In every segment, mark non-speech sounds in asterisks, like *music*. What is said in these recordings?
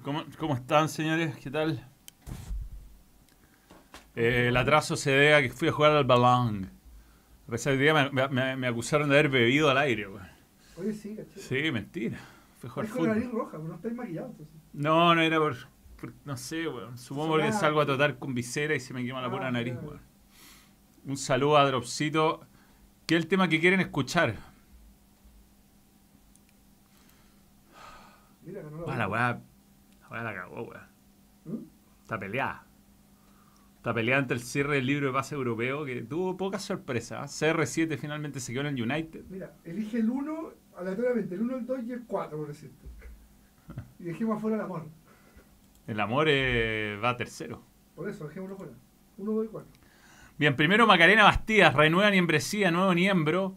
estamos? ¿Cómo, están, señores? ¿Qué tal? Eh, el atraso se debe a que fui a jugar al balón. Ese día me, acusaron de haber bebido al aire, güey. Oye, sí, caché. Sí, mentira. Fui a jugar fútbol. nariz roja, no estáis maquillados. No, no era por, no sé, weón. Supongo que salgo a tratar con visera y se me quema la pura ah, nariz, weón. Un saludo a Dropsito. ¿Qué es el tema que quieren escuchar? Mira, no la weá. La cagó, weón. ¿Mm? Está peleada. Está peleada ante el cierre del libro de base europeo que tuvo pocas sorpresas. CR7 finalmente se quedó en el United. Mira, elige el 1 aleatoriamente, el 1, el 2 y el 4, por decirte. Y dejemos afuera el amor. El amor eh, va tercero. Por eso, dejémoslo fuera. 1, 2 y 4. Bien, primero Macarena Bastidas, renueva Niembresía, nuevo miembro.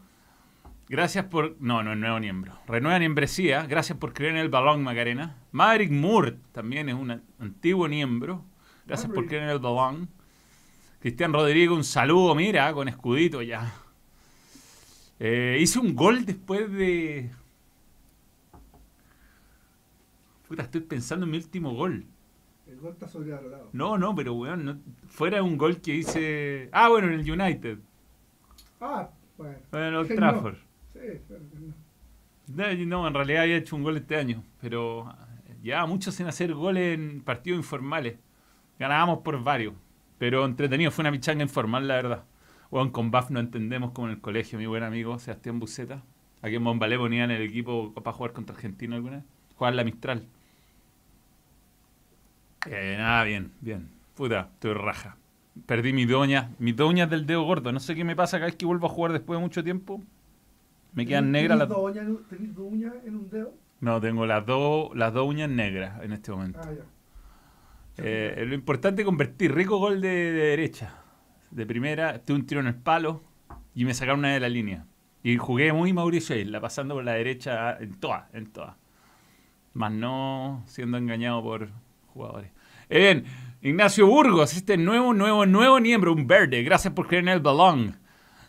Gracias por. No, no es nuevo miembro. Renueva Niembresía, gracias por creer en el balón, Macarena. Maverick Moore también es un antiguo miembro. Gracias por creer en el balón. Cristian Rodrigo, un saludo, mira, con escudito ya. Eh, hice un gol después de. Puta, estoy pensando en mi último gol. El gol está sobrevalorado. No, no, pero weón, no, fuera un gol que hice. Ah, bueno, en el United. Ah, bueno. En el Trafford. No. en realidad había hecho un gol este año, pero ya muchos en hacer goles en partidos informales. Ganábamos por varios, pero entretenido, fue una pichanga informal, la verdad. Bueno, con BAF no entendemos como en el colegio, mi buen amigo Sebastián Buceta. Aquí en Bombalé ponían el equipo para jugar contra Argentina alguna vez. Jugar la Mistral. Eh, nada, bien, bien. Puta, estoy raja. Perdí mi doña, mis doñas del dedo gordo. No sé qué me pasa cada vez que vuelvo a jugar después de mucho tiempo. Me quedan negras las dos uñas. ¿Tenés dos uñas en un dedo? No, tengo las dos las dos uñas negras en este momento. Ah, ya. Eh, lo importante es convertir rico gol de, derecha. De primera, tuve un tiro en el palo y me sacaron una de la línea. Y jugué muy Mauricio la pasando por la derecha en todas, en todas. Más no siendo engañado por jugadores. Eh, bien, Ignacio Burgos, este nuevo, nuevo, nuevo miembro, un verde. Gracias por creer en el balón.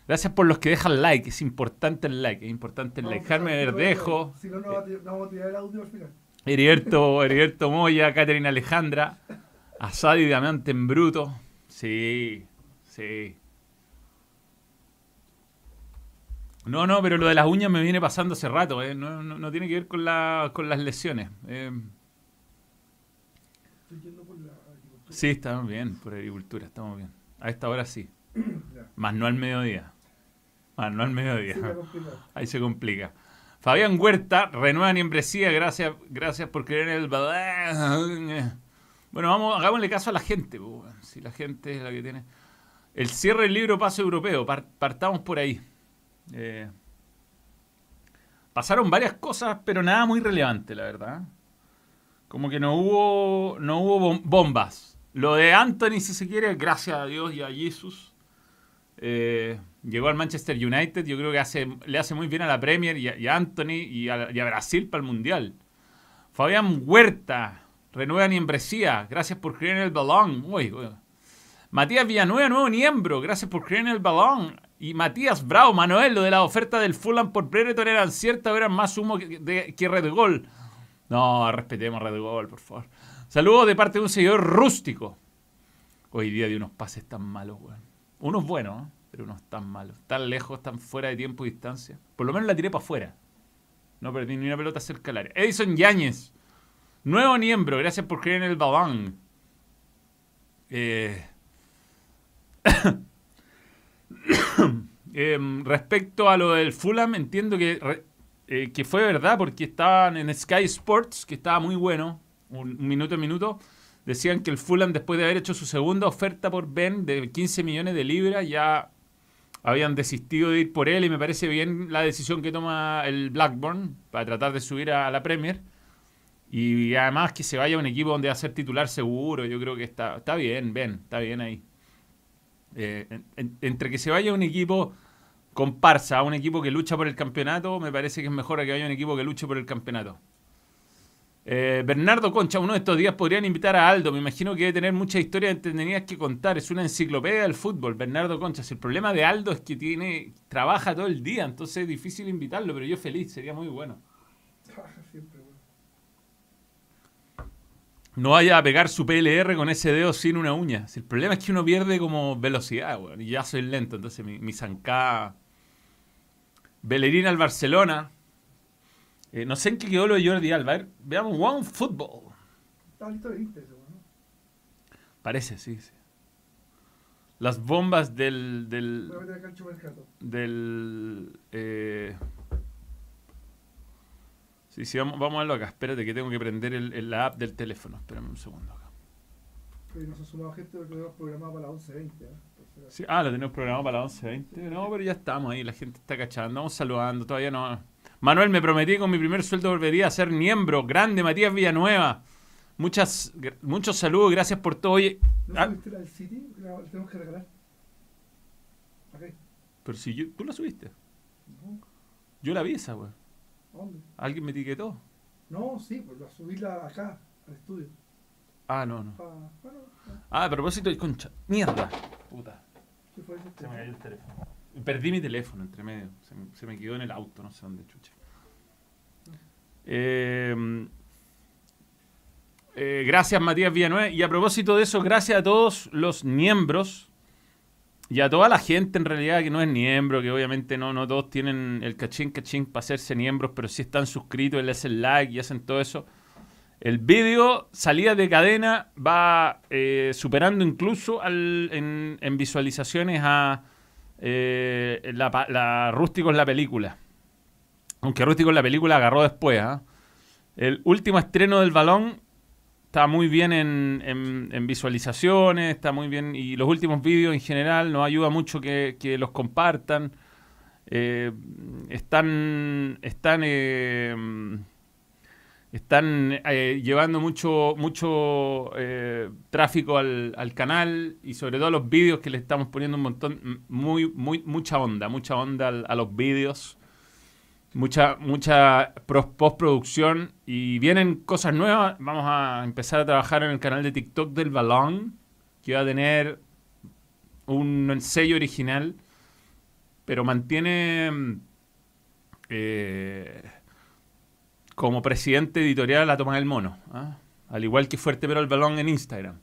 Gracias por los que dejan like. Es importante el like. Es importante el like. Jaime Verdejo. Si no, no vamos a tirar el audio al final. Heriberto, Heriberto Moya, Caterina Alejandra. Asadi Diamante en bruto. Sí, sí. No, no, pero lo de las uñas me viene pasando hace rato. Eh. No, no, tiene que ver con, la, con las lesiones. Eh. Sí, estamos bien por agricultura, estamos bien. A esta hora sí. Más no al mediodía. Más no al mediodía. Ahí se complica. Fabián Huerta, renueva membresía, gracias, gracias por creer en el *laughs* Bueno, vamos, hagámosle caso a la gente, si la gente es la que tiene. El cierre del libro Paso Europeo, partamos por ahí. Eh, pasaron varias cosas, pero nada muy relevante, la verdad. Como que no hubo, no hubo bombas. Lo de Anthony, si se quiere, gracias a Dios y a Jesús. Eh, llegó al Manchester United. Yo creo que le hace muy bien a la Premier y a, Anthony y a, Brasil para el Mundial. Fabián Huerta, renueva Niembresía. Gracias por creer en el balón. Matías Villanueva, nuevo miembro. Gracias por creer en el balón. Y Matías Bravo, Manuel, lo de la oferta del Fulham por Brereton eran ciertas, eran más humo que, que Red Gol. No, respetemos Red Gol, por favor. Saludos de parte de un seguidor rústico. Hoy día de unos pases tan malos, weón. Unos buenos, pero unos tan malos. Tan lejos, tan fuera de tiempo y distancia. Por lo menos la tiré para afuera. No perdí ni una pelota cerca del área. Edison Yáñez. Nuevo miembro. Gracias por creer en el balón. Eh... *coughs* Em, respecto a lo del Fulham, entiendo que eh, que fue verdad porque estaban en Sky Sports, que estaba muy bueno, un, minuto a minuto. Decían que el Fulham, después de haber hecho su segunda oferta por Ben de 15 millones de libras, ya habían desistido de ir por él y me parece bien la decisión que toma el Blackburn para tratar de subir a, la Premier. Y además que se vaya a un equipo donde va a ser titular seguro, yo creo que está, está bien, Ben, está bien ahí. Eh, entre que se vaya a un equipo comparsa a un equipo que lucha por el campeonato, me parece que es mejor a que haya un equipo que luche por el campeonato. Eh, Bernardo Concha, uno de estos días podrían invitar a Aldo. Me imagino que debe tener muchas historias entretenidas que contar. Es una enciclopedia del fútbol, Bernardo Concha. El problema de Aldo es que tiene trabaja todo el día, entonces es difícil invitarlo, pero yo feliz, sería muy bueno. no vaya a pegar su PLR con ese dedo sin una uña. Si el problema es que uno pierde como velocidad, weón. Y ya soy lento, entonces mi, mi zancada. Bellerín al Barcelona. Eh, no sé en qué quedó lo de Jordi Alba. Ver, veamos One Football. Está listo de Inter, ¿no? Parece, sí, sí. Las bombas del. del. Voy a meter acá el chumercato. del. eh, Sí, sí, vamos, vamos a verlo acá. Espérate que tengo que prender el, el- la app del teléfono. Espérame un segundo acá. Oye, nos ha sumado gente porque lo hemos programado para las 11.20, ¿eh? Sí, ah, lo tenemos programado para las 11.20. No, pero ya estamos ahí, la gente está cachando. Vamos saludando, todavía no. Manuel, me prometí que con mi primer sueldo volvería a ser miembro. Grande, Matías Villanueva. Muchas, gr- muchos saludos, gracias por todo. Oye, ¿No ah, subiste la del City? La tenemos que regalar. Acá. pero si yo, tú la subiste. No, Yo la vi esa, güey. ¿a ¿dónde? Alguien me etiquetó. No, sí, pues la subirla acá, al estudio. Ah, no, no. Pa, bueno, ya. Ah, a propósito de concha. Mierda. Puta. ¿qué fue eso? Se me cayó el teléfono. Perdí mi teléfono entre medio. Se me, se me quedó en el auto, no sé dónde chucha. Eh, eh, gracias, Matías Villanueva. Y a propósito de eso, gracias a todos los miembros y a toda la gente en realidad que no es miembro, que obviamente no, no todos tienen el cachín cachín para hacerse miembros, pero sí están suscritos, le hacen like y hacen todo eso. El vídeo, salida de cadena, va eh, superando incluso en, visualizaciones a eh, la, la Rústico en la película. Aunque Rústico en la película agarró después. ¿ah? El último estreno del balón está muy bien en, visualizaciones, está muy bien. Y los últimos vídeos en general nos ayuda mucho que, los compartan. Eh, están están eh, están eh, llevando mucho mucho eh, tráfico al, al canal y sobre todo a los vídeos que le estamos poniendo un montón muy muy mucha onda mucha onda a los vídeos mucha mucha postproducción y vienen cosas nuevas vamos a empezar a trabajar en el canal de TikTok del balón que va a tener un sello original pero mantiene eh, como presidente editorial a Tomás el Mono, ¿ah? al igual que Fuerte Pero el Balón en Instagram.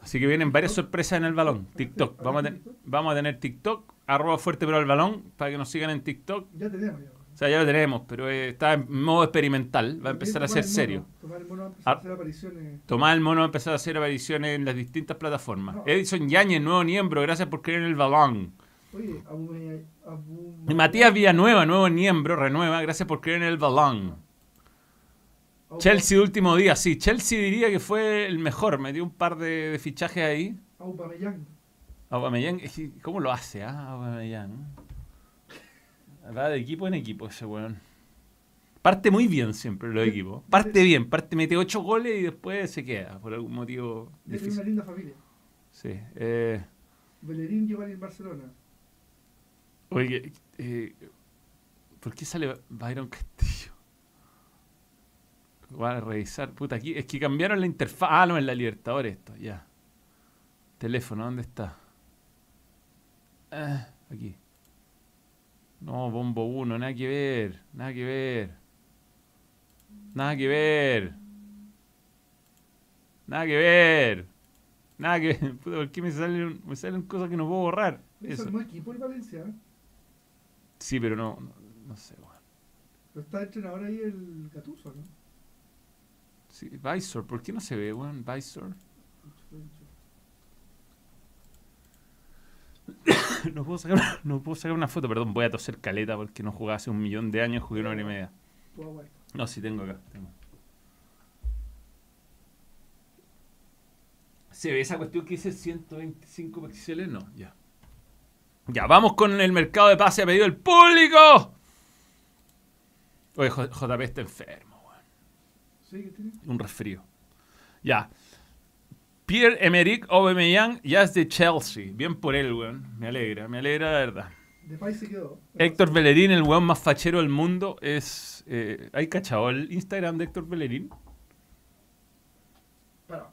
Así que vienen varias sorpresas en el balón. TikTok. Vamos a, tener TikTok, arroba Fuerte Pero el Balón, para que nos sigan en TikTok. Ya tenemos. O sea, ya lo tenemos, pero eh, está en modo experimental. Va a empezar a ser serio. Tomar el mono va a empezar Ah. a hacer apariciones. Tomás el Mono va a empezar a hacer apariciones en las distintas plataformas. No. Edison Yañez, nuevo miembro, gracias por creer en el balón. Oye, Abu- Matías Villanueva, nuevo miembro, renueva, gracias por creer en el balón. Abu- Chelsea último día, sí, Chelsea diría que fue el mejor, metió un par de, de fichajes ahí. Aubameyang. Aubameyang, ¿cómo lo hace, ah, Aubameyang? Va de equipo en equipo ese weón. Parte muy bien siempre los equipos. Parte bien, parte mete ocho goles y después se queda, por algún motivo Tiene una difícil. linda familia. Sí. Eh, Bellerín llegó en Barcelona. oye, eh, ¿por qué sale Byron Castillo? Voy a revisar. Puta, aquí es que cambiaron la interfaz. Ah, no, en la Libertadores esto, ya. Teléfono, ¿dónde está? Ah, aquí. No, Bombo 1, nada que ver, nada que ver. Nada que ver. Nada que ver. Nada que ver. *laughs* Puta, ¿por qué me salen, me salen cosas que no puedo borrar? Eso no equipo el Valencia, ¿eh? Sí, pero no, no, no sé, weón. Pero está entrenador ahí el Gatuso, ¿no? Sí, Visor, ¿por qué no se ve, weón? Visor. *coughs* No puedo, sacar, una- *coughs* no puedo sacar una foto, perdón, voy a toser caleta porque no jugaba hace un millón de años, jugué una hora y media. No, sí, tengo acá. Tengo. ¿Se ve esa cuestión que dice 125 píxeles? No, ya. Ya, vamos con el mercado de pase a pedido del público. Oye, JP está enfermo, weón. ¿Sí? ¿Qué tiene? Un resfrío. Ya. Pierre-Emerick Aubameyang ya es de Chelsea. Bien por él, weón. Me alegra, me alegra la verdad. De país se quedó. Héctor Bellerín, el weón más fachero del mundo, es... Eh, ¿Hay cachado el Instagram de Héctor Bellerín? Para.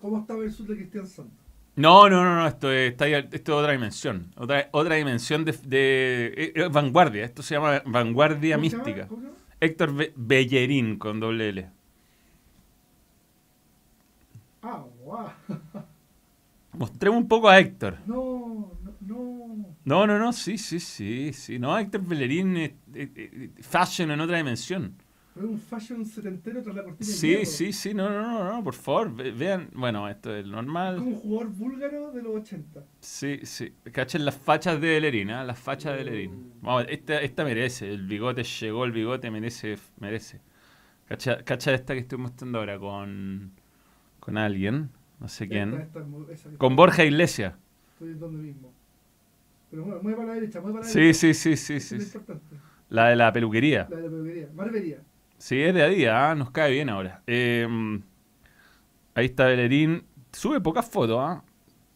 ¿Cómo está versus de Cristian Santos? No, no, no, no, esto es, está ahí- esto es otra dimensión. Otra, otra dimensión de, de- eh, vanguardia. Esto se llama vanguardia mística. Héctor Be- Bellerín con doble L. Mostremos un poco a Héctor. No, no, no. No, no, no, sí, sí, sí, sí. No, Héctor Bellerín es, es- es fashion en otra dimensión. Es un fashion setentero tras la cortina de Sí, hierro. sí, sí, no, no, no, no, por favor, ve- vean. Bueno, esto es Es normal. como un jugador búlgaro de los 80. Sí, sí. Cachen las fachas de Bellerín, ¿ah? Las fachas de Bellerín. Vamos, esta, esta merece. El bigote llegó, el bigote merece. merece. Cacha, cacha esta que estoy mostrando ahora con, con alguien, no sé quién. Con está- Borja Iglesias. Estoy donde mismo. Pero mueve, mueve para la derecha, mueve para la Sí, derecha. sí, sí, sí, sí. sí. La de la peluquería. La de la peluquería. Barbería. Sí, es de a día, ¿ah? nos cae bien ahora. Eh, ahí está Bellerín. Sube pocas fotos, ¿ah?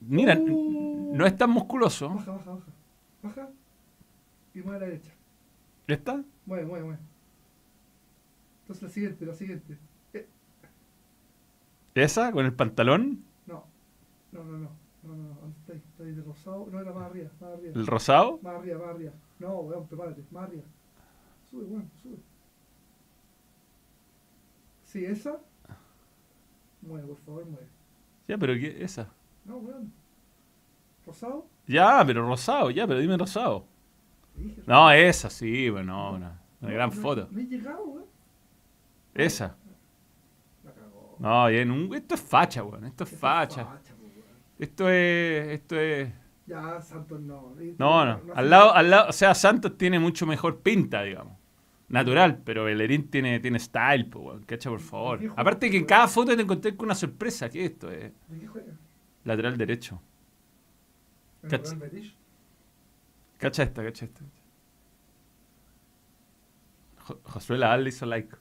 Mira, n- Uh. no es tan musculoso. Baja, baja, baja. Baja. Y mueve a la derecha. ¿Esta? Mueve, mueve, mueve. Entonces la siguiente, la siguiente. ¿Esa? ¿Con el pantalón? no. No, no, no. No, no, no. ¿Dónde está ahí? Está ahí de rosado. No, era más arriba, más arriba. ¿El rosado? Más arriba, más arriba. No, weón, prepárate. Más arriba. Sube, weón, sube. Sí, esa. Mueve, por favor, mueve. Ya, pero ¿qué? ¿Esa? No, weón. ¿Rosado? Ya, pero rosado, ya, pero dime rosado. Dije, No, esa sí, bueno, una, una No, gran foto. No he llegado, weón. Esa. No, bien, un- esto es facha, weón. Esto es facha. po. Esto es. Esto es. Ya, Santos no. No, no. Al lado, al lado, o sea, Santos tiene mucho mejor pinta, digamos. Natural, pero Bellerín tiene, tiene style, pues, weón. Cacha, por favor. ¿Qué juega, Aparte que en cada foto te encontré con una sorpresa. ¿Qué es esto? Lateral derecho. ¿En Cach- Real Betis? Cacha esta, cacha esta. Jo- Josué Laval le hizo like.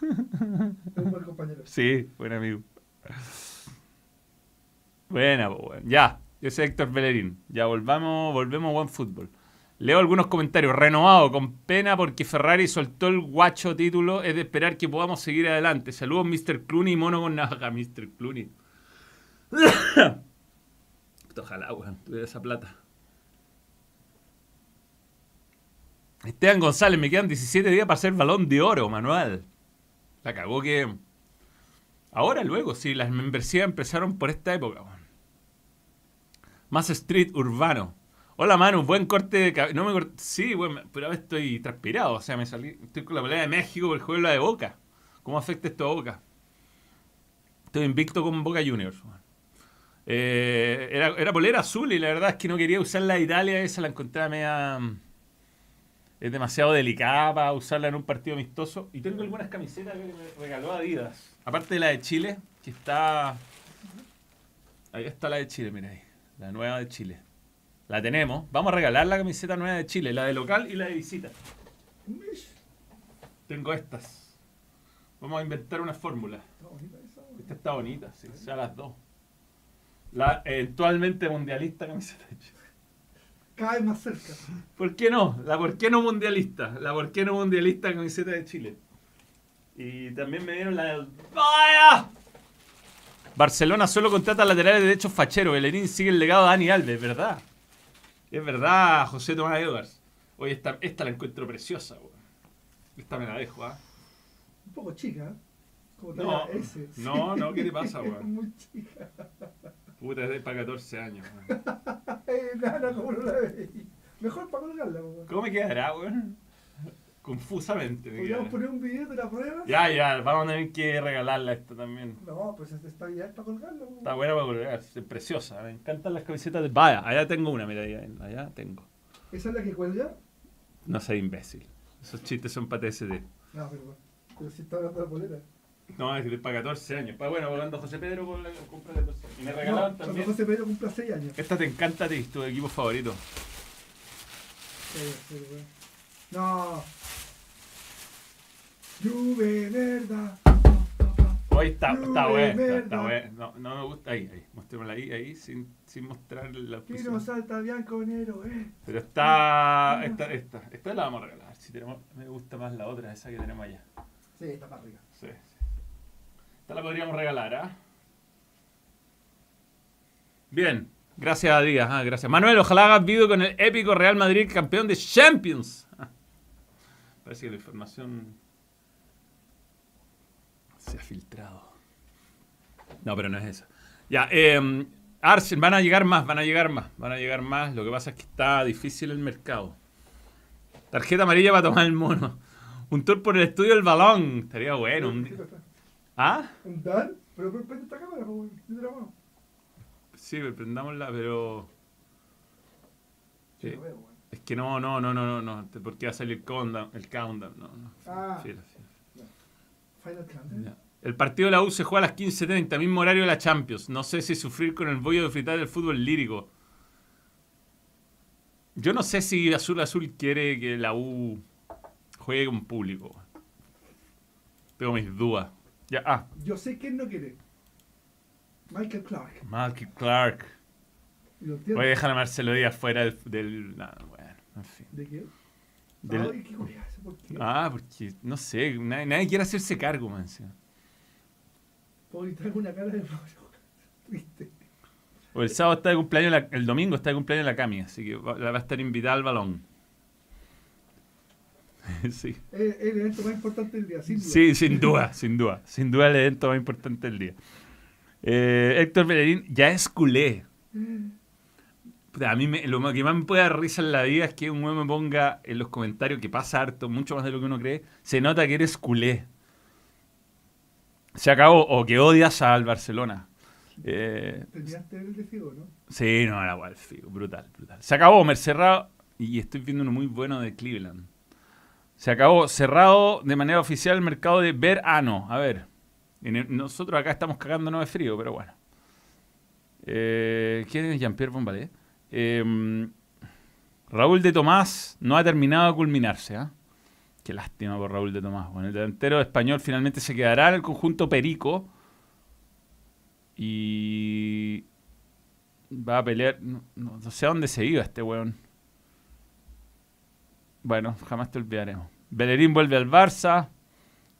Un buen compañero. Sí, buen amigo. Buena, weón. Ya, yo soy Héctor Bellerín. Ya volvamos, volvemos a buen fútbol. Leo algunos comentarios. Renovado, con pena porque Ferrari soltó el guacho título. Es de esperar que podamos seguir adelante. Saludos, Mr. Clooney, mono con navaja, *laughs* Mr. Clooney. *coughs* Ojalá, weón, tuviera esa plata. Esteban González, me quedan 17 días para hacer balón de oro, manual. La cagó que. Ahora, luego, sí, las membresías empezaron por esta época. Más street urbano. Hola, Manu, buen corte de cabello. No me cort- Sí, weón, pero ahora estoy transpirado. O sea, me salí. Estoy con la pelea de México por el juego de la de Boca. ¿Cómo afecta esto a Boca? Estoy invicto con Boca Juniors. Eh, era, era polera azul y la verdad es que no quería usar la Italia. Esa la encontraba media. Es demasiado delicada para usarla en un partido amistoso. Y tengo algunas camisetas que me regaló Adidas. Aparte de la de Chile, que está. Ahí está la de Chile, mira ahí. La nueva de Chile. La tenemos. Vamos a regalar la camiseta nueva de Chile, la de local y la de visita. Tengo estas. Vamos a inventar una fórmula. Esta está bonita, sí, sea las dos. La eventualmente mundialista camiseta de Chile. Cada vez más cerca. ¿Por qué no? La por qué no mundialista. La por qué no mundialista camiseta de Chile. Y también me dieron la del... ¡Vaya! Barcelona solo contrata laterales derechos facheros. Bellerín sigue el legado de Dani Alves, ¿verdad? Es verdad, José Tomás Edwards. Oye, esta, esta la encuentro preciosa, weón. Esta me la dejo, ¿ah? Un poco chica, ¿eh? Como No, S. no, no, ¿qué te pasa, *laughs* weón? Muy chica. Puta, es para 14 años, *laughs* como no la. Mejor para colgarla, weón. ¿Cómo me quedará, weón? Confusamente me Podríamos quedará. poner un video de la prueba. Ya, ya, vamos a tener que regalarla esta también. No, pues esta está ya para colgarla, weón. Está buena para colgar, es preciosa. Me encantan las camisetas de... Vaya, allá tengo una, mira, allá, allá tengo. ¿Esa es la que cuelga? No sé, imbécil. Esos chistes son para TSD. No, pero, pero si está hablando de la polera. No, es para 14 años. Pa, bueno, cuando José Pedro con la compra de Y me regalaban No, cuando también. José Pedro cumpla 6 años. Esta te encanta a ti, tu equipo favorito. Sí, sí, weón. No. Juve, verdad. Hoy está, está Uy, buena, está, buena. No, no me gusta. Ahí, ahí. Mostrémosla ahí, ahí, sin, sin mostrar la no salta bianconero, eh. Pero está. Esta, esta. Esta la vamos a regalar. Si tenemos, me gusta más la otra, esa que tenemos allá. Sí, está para arriba. Sí. Esta la podríamos regalar, ¿ah? Bien. Gracias a Díaz, ah, gracias. Manuel, ojalá hagas video con el épico Real Madrid campeón de Champions. *laughs* Parece que la información se ha filtrado. No, pero no es esa. Ya, eh, Arsenal, van a llegar más, van a llegar más, van a llegar más. Lo que pasa es que está difícil el mercado. Tarjeta amarilla para tomar el mono. Un tour por el estudio del balón. Estaría bueno. Un... ¿Ah? ¿Un Dan? Pero prende esta cámara, de la mano. Sí, prendámosla, pero. Sí, Sí. veo, weón. Es que no, no, no, no, no, no. Porque va a salir el countdown. El countdown. No, no. Ah. Fila, fila. Final Countdown. El partido de la U se juega a las 15.30, mismo horario de la Champions. No sé si sufrir con el bollo de fritar del fútbol lírico. Yo no sé si Azul Azul quiere que la U juegue con público. Tengo mis dudas. Ya, ah, Yo sé quién no quiere. Michael Clark. Malky Clark. Voy a dejar a Marcelo Díaz fuera del... del- bueno, en fin. ¿De qué? Del- Ay, qué curioso, ¿por qué? Ah, porque, no sé, nadie, nadie quiere hacerse cargo, man. Porque traigo una cara de *laughs* triste. O el sábado está de cumpleaños, la- el domingo está de cumpleaños la Cami, así que va, la va a estar invitada al balón. *laughs* sí. Es el evento más importante del día, sin duda. Sí, sin duda, sin duda. Sin duda el evento más importante del día. Eh, Héctor Bellerín ya es culé. A mí me- lo que más me puede dar risa en la vida es que un güey me ponga en los comentarios que pasa harto, mucho más de lo que uno cree, se nota que eres culé. Se acabó, o que odias al Barcelona. Eh, Terminaste el de Figo, ¿no? Sí, no, era igual, figo, brutal, brutal. Se acabó, Mer cerrado, y estoy viendo uno muy bueno de Cleveland. Se acabó, cerrado de manera oficial el mercado de verano. A ver, nosotros acá estamos cagándonos de frío, pero bueno. Eh, ¿Quién es Jean-Pierre Bombalé? Eh, Raúl de Tomás no ha terminado de culminarse, ¿ah? Qué lástima por Raúl de Tomás. Bueno, el delantero español finalmente se quedará en el conjunto Perico. Y va a pelear. No, no- no sé a dónde se iba este weón. Bueno, jamás te olvidaremos. Bellerín vuelve al Barça.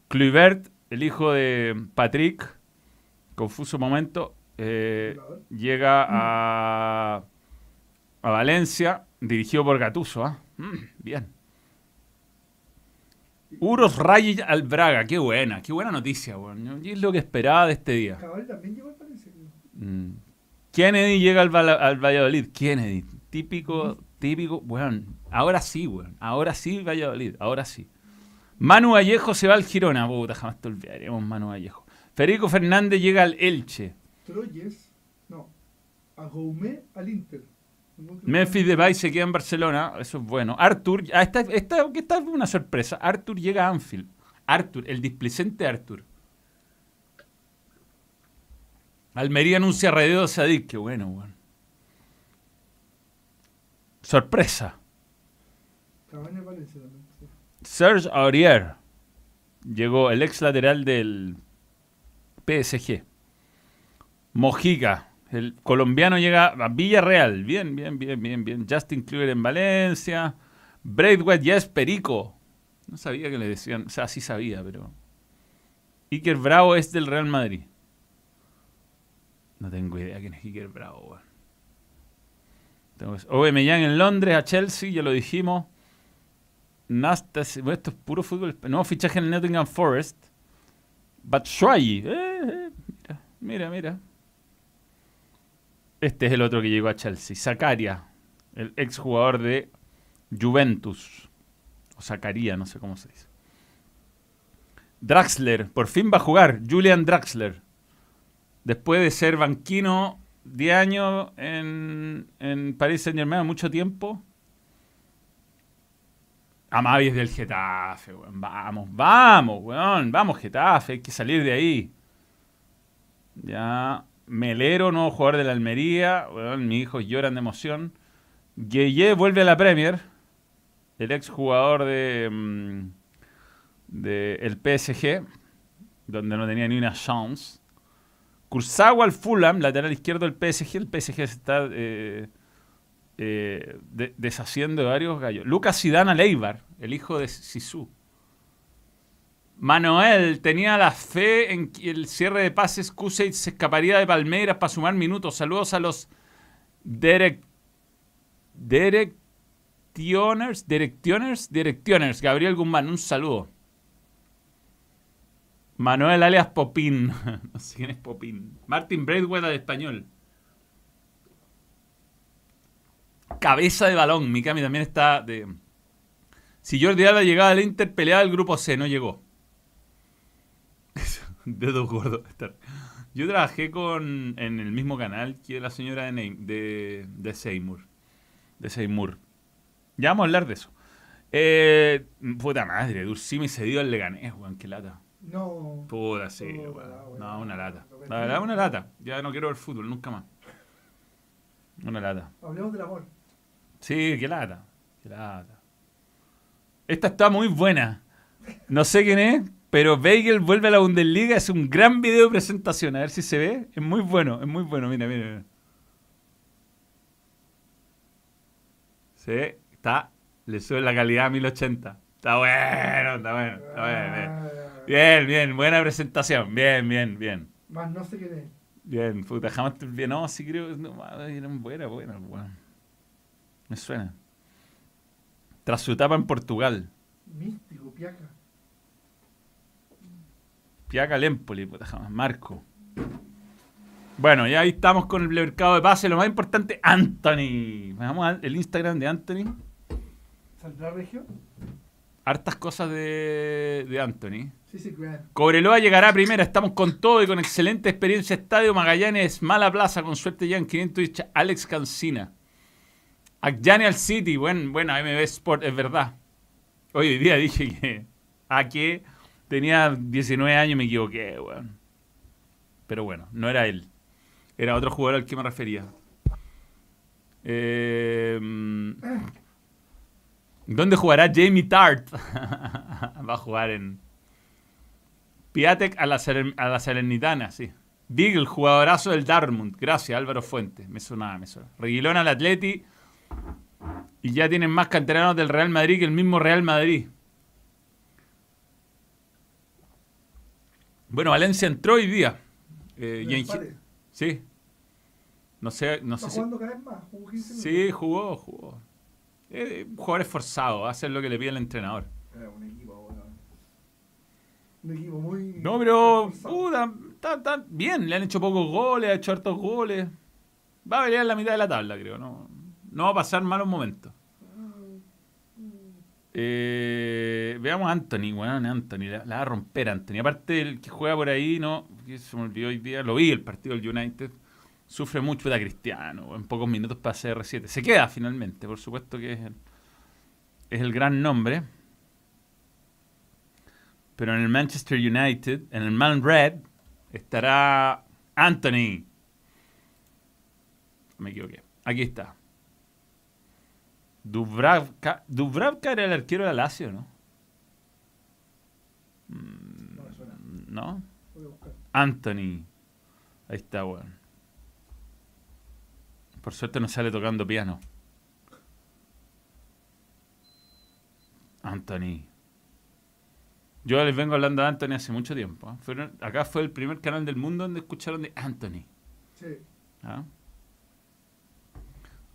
Kluivert, el hijo de Patrick, confuso momento, eh, llega a, a Valencia, dirigido por Gatuso. ¿ah? Mm, bien. Uros Rayes al Braga, qué buena, qué buena noticia, weón. Y es lo que esperaba de este día. Cabal también llegó al Valencia. Mm. Kennedy llega al, al Valladolid. Kennedy, típico, típico. Bueno, ahora sí, weón. Ahora sí, Valladolid. Ahora sí. Manu Vallejo se va al Girona. Puta, jamás te olvidaremos, Manu Vallejo. Federico Fernández llega al Elche. Troyes, no. A Goumé al Inter. Memphis Depay se queda en Barcelona. Eso es bueno. Arthur, ah, esta, esta, esta es una sorpresa. Arthur llega a Anfield. Arthur, el displicente Arthur. Almería anuncia a Redeo Sadik. Qué bueno, weón. Sorpresa. Serge Aurier. Llegó el ex lateral del PSG. Mojica. El colombiano llega a Villarreal. Bien, bien, bien, bien, bien. Justin Kluivert en Valencia. Braithwaite ya es Perico. No sabía que le decían. O sea, sí sabía, pero. Iker Bravo es del Real Madrid. No tengo idea quién es Iker Bravo, weón. Aubameyang en Londres, a Chelsea, ya lo dijimos. Nastas, esto es puro fútbol. No, fichaje en el Nottingham Forest. Batshuayi. Eh, eh, mira, mira, mira. Este es el otro que llegó a Chelsea. Zakaria, el exjugador de Juventus. O Zakaria, no sé cómo se dice. Draxler, por fin va a jugar. Julian Draxler. Después de ser banquino 10 años en, en Paris Saint Germain, mucho tiempo. Amavi es del Getafe, weón. Vamos, vamos, weón. Vamos, Getafe. Hay que salir de ahí. Ya. Melero, nuevo jugador de la Almería. Weón, mis hijos lloran de emoción. Gueye vuelve a la Premier. El ex jugador de, mm, de el PSG, donde no tenía ni una chance. Kurzawa al Fulham, lateral izquierdo del PSG. El PSG está eh, eh, de- deshaciendo de varios gallos. Lucas Zidane al Eibar, el hijo de Sisu. Manuel tenía la fe en que el cierre de pases. Kuseit se escaparía de Palmeiras para sumar minutos. Saludos a los Derek. Directioners. Directioners. Directioners. Gabriel Guzmán, un saludo. Manuel alias Popín. *laughs* no sé quién es Popín. Martin Braithwaite al español. Cabeza de balón. Mikami también está de. Si Jordi Alba llegaba al Inter, peleaba el grupo C, no llegó. Dedos gordos. Yo trabajé con en el mismo canal que la señora de, de, de Seymour. De Seymour. Ya vamos a hablar de eso. Eh, puta madre, Dursimi cedido al Leganés, weón, qué lata. No. Puta, sí, weón. No, una lata. La verdad, una lata. Ya no quiero ver fútbol, nunca más. Una lata. Hablemos del amor. Sí, qué lata. Qué lata. Esta está muy buena. No sé quién es, pero Weigel vuelve a la Bundesliga. Es un gran video de presentación. A ver si se ve. Es muy bueno, es muy bueno. Mira, mira. mira. Sí, está. Le sube la calidad a 1080. Está bueno, está bueno. Está bueno bien. Bien, bien. Buena presentación. Bien, bien, bien. Más no sé quién es. Bien, puta, jamás te olvidé. No, sí creo. No, eran buenas, buenas, weón. Me suena. Tras su etapa en Portugal. Místico, piaca. Piaca Lempoli, puta, jamás. Marco. Bueno, ya ahí estamos con el mercado de pase. Lo más importante, Anthony. Vamos al Instagram de Anthony. ¿Saldrá regio? Hartas cosas de, de Anthony. Sí, sí, claro. Cobreloa llegará primera. Estamos con todo y con excelente experiencia. Estadio Magallanes, mala plaza, con suerte ya en 500 y Alex Cancina. Agyani al City, buen, bueno, MB Sport, es verdad. Hoy, día dije que a que tenía 19 años me equivoqué, weón. Pero bueno, no era él. Era otro jugador al que me refería. Eh, ¿Dónde jugará Jamie Tart? *laughs* Va a jugar en Piatek a la, a la Salernitana, sí. Beagle, jugadorazo del Dartmouth. Gracias, Álvaro Fuentes. Me sonaba, me sonaba. Reguilón al Atleti. Y ya tienen más canteranos del Real Madrid que el mismo Real Madrid. Bueno, Valencia entró hoy día. Eh, y en- sí. No sé, no sé Está si. jugando cada vez más. Jugó 15 minutos. Sí, jugó, jugó. Eh, un jugador esforzado, hacer lo que le pide el entrenador. Era un equipo, bueno. Un equipo muy. No, pero puta, está, está bien, le han hecho pocos goles, ha hecho hartos goles. Va a pelear en la mitad de la tabla, creo. No, no va a pasar malos momentos. Eh, veamos a Anthony, weón, Anthony, la, va a romper Anthony. Aparte el que juega por ahí, no, se me olvidó hoy día, lo vi el partido del United. Sufre mucho de Cristiano, en pocos minutos para CR7. Se queda finalmente, por supuesto que es el, es el gran nombre. Pero en el Manchester United, en el Man Red, estará Anthony. Me equivoqué. Aquí está. Dubravka, Dubravka era el arquero de la Lazio, ¿no? Mm, No me suena. ¿No? Voy a buscar. Anthony. Ahí está, weón. Por suerte no sale tocando piano. Anthony. Yo les vengo hablando de Anthony hace mucho tiempo. ¿eh? Fueron- acá fue el primer canal del mundo donde escucharon de Anthony. Sí. ¿ah?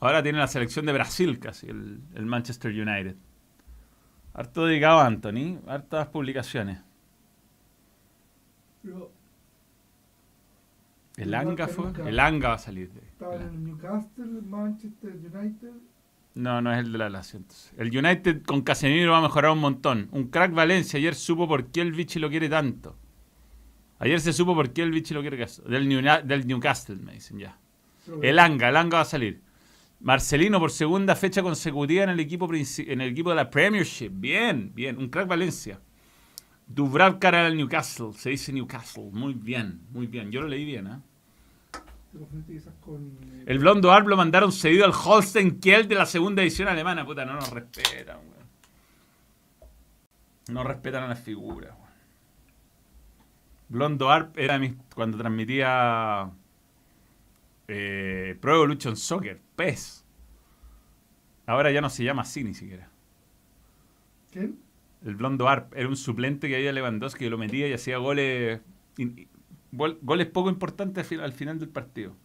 Ahora tiene la selección de Brasil casi, el, el Manchester United. Harto dedicado a Anthony, hartas publicaciones. Pero El Anga fue. El Anga va a salir de. estaba en el Newcastle, Manchester United. No, no es el de la Lazio. entonces. El United con Casemiro va a mejorar un montón. Un crack Valencia ayer supo por qué el Vichy lo quiere tanto. Ayer se supo por qué el Vichy lo quiere del, New- del Newcastle, me dicen ya. El Anga, el Anga va a salir. Marcelino por segunda fecha consecutiva en el equipo en el equipo de la Premiership. Bien, bien. Un crack Valencia. Dubravka era el Newcastle. Se dice Newcastle. Muy bien, muy bien. Yo lo leí bien, eh, El blondo Arp lo mandaron cedido al Holstein Kiel de la segunda edición alemana. Puta, no nos respetan, weón. No respetan a las figuras, weón. Blondo Arp era mi- cuando transmitía eh, Pro Evolution Soccer, PES. Ahora ya no se llama así ni siquiera. ¿Quién? El blondo Arp era un suplente que había Lewandowski que lo metía y hacía goles in- gol- goles poco importantes al fin- al final del partido.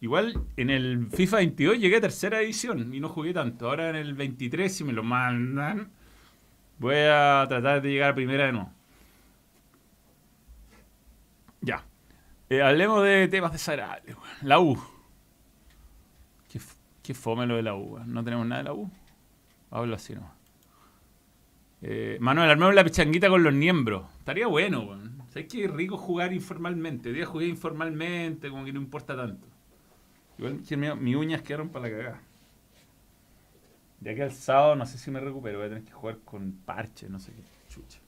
Igual en el FIFA 22 llegué a tercera edición y no jugué tanto. Ahora en el 23 si me lo mandan voy a tratar de llegar a primera de nuevo. Ya. Eh, hablemos de temas desagradables. La U. Qué, fome lo de la U. No tenemos nada de la U. Hablo así nomás. Eh, Manuel, armemos la pichanguita con los miembros. Estaría bueno, weón. ¿Sabes qué rico jugar informalmente? Día jugué informalmente, como que no importa tanto. Igual que mi- mis uñas quedaron para la cagada. De aquí al sábado no sé si me recupero. Voy a tener que jugar con parche, no sé qué chucha.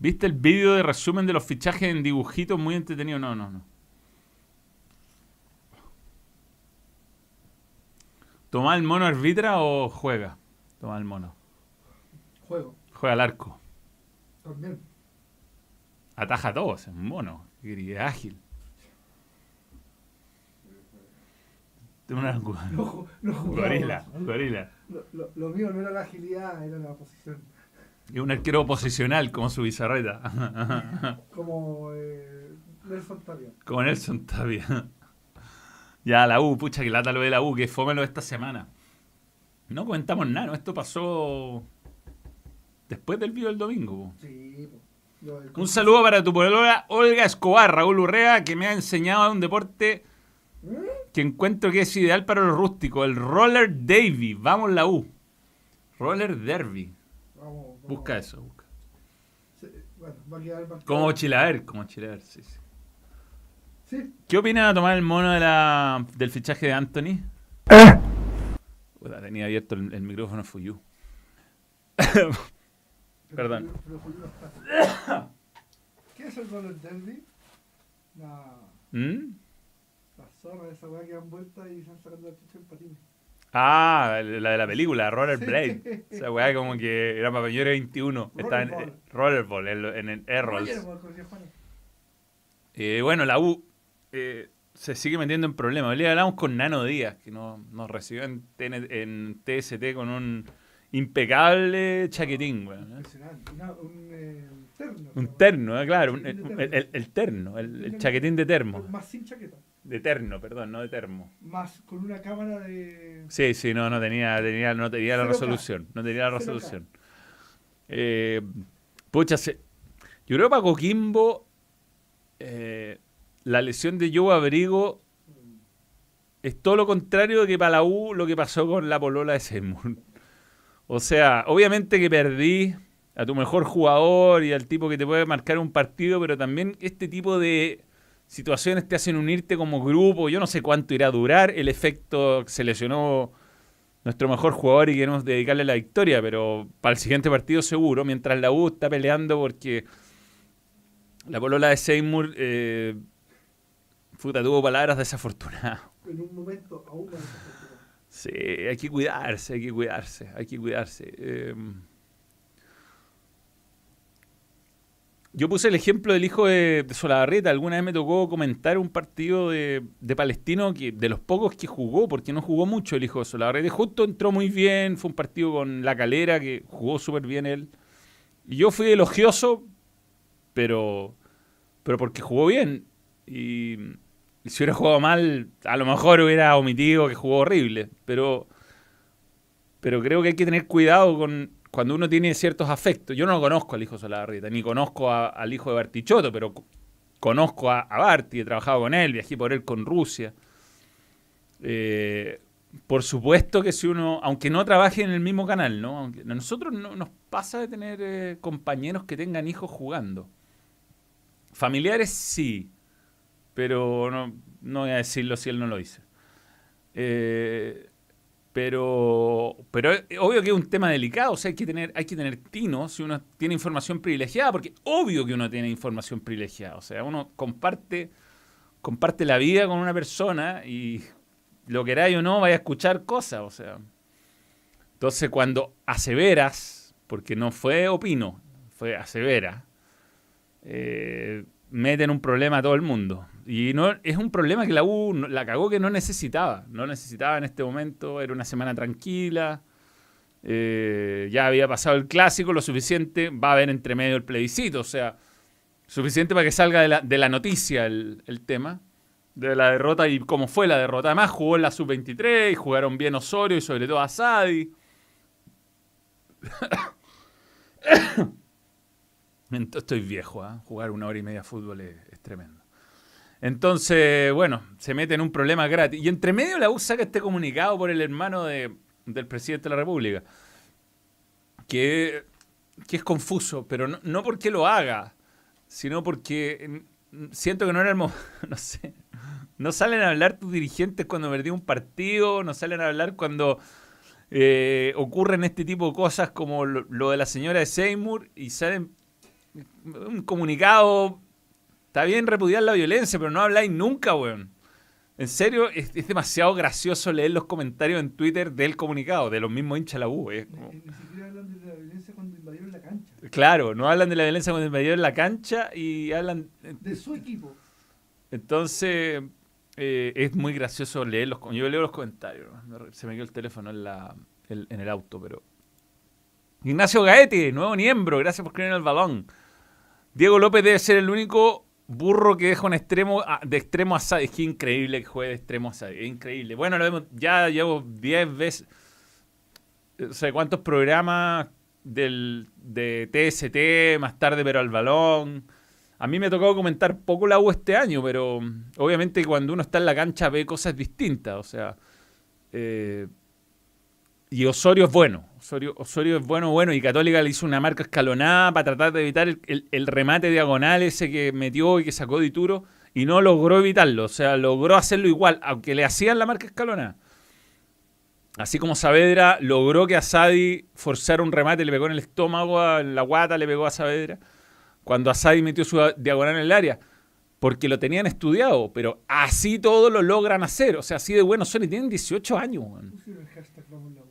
¿Viste el vídeo de resumen de los fichajes en dibujitos? Muy entretenido. No, no, no. ¿Toma el mono arbitra o juega? Toma el mono. Juego, Juega al arco. también. Ataja a todos, es un mono. Y es ágil. Tengo una No, no gorila, gorila. Lo, lo- lo mío no era la agilidad, era la posición. Y un arquero posicional como su bizarreta. *laughs* Como eh, Nelson Tapia. como Nelson Tapia. ya, la U, pucha, que lata lo de la U, que fómelo esta semana. No comentamos nada, ¿no? esto pasó después del video del domingo. Sí. Lo del- Un saludo para tu polola Olga Escobar, Raúl Urrea, que me ha enseñado un deporte ¿Mm? que encuentro que es ideal para los rústicos, el roller derby. Vamos la U. Roller derby. Busca eso, busca. Sí, bueno, va a quedar más Como chilaver, como chilaver, sí, sí. Sí. ¿Qué opina de tomar el mono de la, del fichaje de Anthony? Puta, tenía abierto el, el micrófono Fuyu. Pero Perdón. Pero no está. ¿Qué es el roller derby? La, ¿Mm? la zorra de esa weá que dan vueltas y se van sacando la chucha en patines. Ah, la de la película, Rollerblade. Sí. Esa weá como que era para mayores de 21. Estaba en Rollerball. eh, Rollerball, en, en el Errols. Eh, bueno, la U eh, se sigue metiendo en problemas. Hoy hablamos con Nano Díaz, que nos, nos recibió en, TN en TST con un impecable chaquetín, weón. ¿eh? Impresionante. Una- un eh, terno. Un ¿no? terno, eh, claro, un- el, el- el terno, el, el chaquetín de termo. Más sin chaqueta. De terno, perdón, no de termo. Más con una cámara de. Sí, sí, no, no tenía, tenía, no tenía la 0K. resolución. No tenía la 0K. resolución. Eh, pucha, se- yo creo que para Coquimbo eh, la lesión de Joe Abrigo es todo lo contrario que para la U lo que pasó con la polola de Seymour. O sea, obviamente que perdí a tu mejor jugador y al tipo que te puede marcar un partido, pero también este tipo de situaciones te hacen unirte como grupo. Yo no sé cuánto irá a durar el efecto que se lesionó nuestro mejor jugador y queremos dedicarle la victoria, pero para el siguiente partido seguro, mientras la U está peleando porque la polola de Seymour eh, puta, tuvo palabras desafortunadas. En un momento aún más desafortunado. Sí, hay que cuidarse, hay que cuidarse, hay que cuidarse. Eh, yo puse el ejemplo del hijo de, de Solabarrieta. Alguna vez me tocó comentar un partido de, Palestino que de los pocos que jugó, porque no jugó mucho el hijo de Solabarrieta. Justo entró muy bien, fue un partido con La Calera que jugó súper bien él. Y yo fui elogioso, pero, pero porque jugó bien. Y, y si hubiera jugado mal, a lo mejor hubiera omitido que jugó horrible. Pero, pero creo que hay que tener cuidado con cuando uno tiene ciertos afectos. Yo no conozco al hijo Solabarrieta, ni conozco al hijo de Bartichotto, pero co- conozco a, Barti, he trabajado con él, viajé por él con Rusia. Eh, por supuesto que si uno, aunque no trabaje en el mismo canal, ¿no? A nosotros no nos pasa de tener eh, compañeros que tengan hijos jugando. Familiares sí, pero no, no voy a decirlo si él no lo dice. Eh, pero, pero es obvio que es un tema delicado, o sea, hay que tener, hay que tener tino si uno tiene información privilegiada, porque obvio que uno tiene información privilegiada, o sea, uno comparte, comparte la vida con una persona y lo queráis o no, vaya a escuchar cosas, o sea. Entonces, cuando aseveras, porque no fue opino, fue asevera, eh, meten un problema a todo el mundo. Y no es un problema que la U la cagó que no necesitaba. No necesitaba en este momento, era una semana tranquila. eh, ya había pasado el clásico, lo suficiente. Va a haber entre medio el plebiscito, o sea, suficiente para que salga de la, de la noticia el, el tema de la derrota y cómo fue la derrota. Además, jugó en la sub-23, jugaron bien Osorio y sobre todo Asadi. *coughs* Estoy viejo, ¿ah? jugar una hora y media de fútbol es tremendo. Entonces, bueno, se mete en un problema gratis. Y entre medio la U saca este comunicado por el hermano de- del presidente de la República, que, que es confuso, pero no, no porque lo haga, sino porque mm, siento que no era el momento, *laughs* no sé. No salen a hablar tus dirigentes cuando perdí un partido, no salen a hablar cuando eh, ocurren este tipo de cosas como lo, lo de la señora de Seymour y salen un comunicado. Está bien repudiar la violencia, pero no habláis nunca, weón. En serio, es, es demasiado gracioso leer los comentarios en Twitter del comunicado, de los mismos hinchas la U. es como- Ni, siquiera hablan de la violencia cuando invadieron la cancha. Claro, no hablan de la violencia cuando invadieron la cancha y hablan. De su equipo. Entonces, eh, es muy gracioso leer los Yo leo los comentarios. Se me quedó el teléfono en, la, el- en el auto, pero. Ignacio Gaete, nuevo miembro, gracias por creer en el balón. Diego López debe ser el único burro que deja un extremo de extremo a Sadi. Es increíble que juegue de extremo a Sadi. Es increíble. Bueno, lo hemos- ya llevo 10 veces. O sea, ¿cuántos programas del, de TST, más tarde, pero al balón? A mí me tocado comentar poco la U este año, pero mm, obviamente cuando uno está en la cancha ve cosas distintas. O sea, eh, y Osorio es bueno. Osorio, Osorio es bueno, bueno. Y Católica le hizo una marca escalonada para tratar de evitar el, remate diagonal ese que metió y que sacó Dituro. Y no logró evitarlo. O sea, logró hacerlo igual, aunque le hacían la marca escalonada. Así como Saavedra logró que Asadi forzara un remate, le pegó en el estómago, en la guata, le pegó a Saavedra. Cuando Asadi metió su diagonal en el área. Porque lo tenían estudiado, pero así todo lo logran hacer. O sea, así de buenos son y tienen 18 años. weón. Pusieron el hashtag Vamos la U.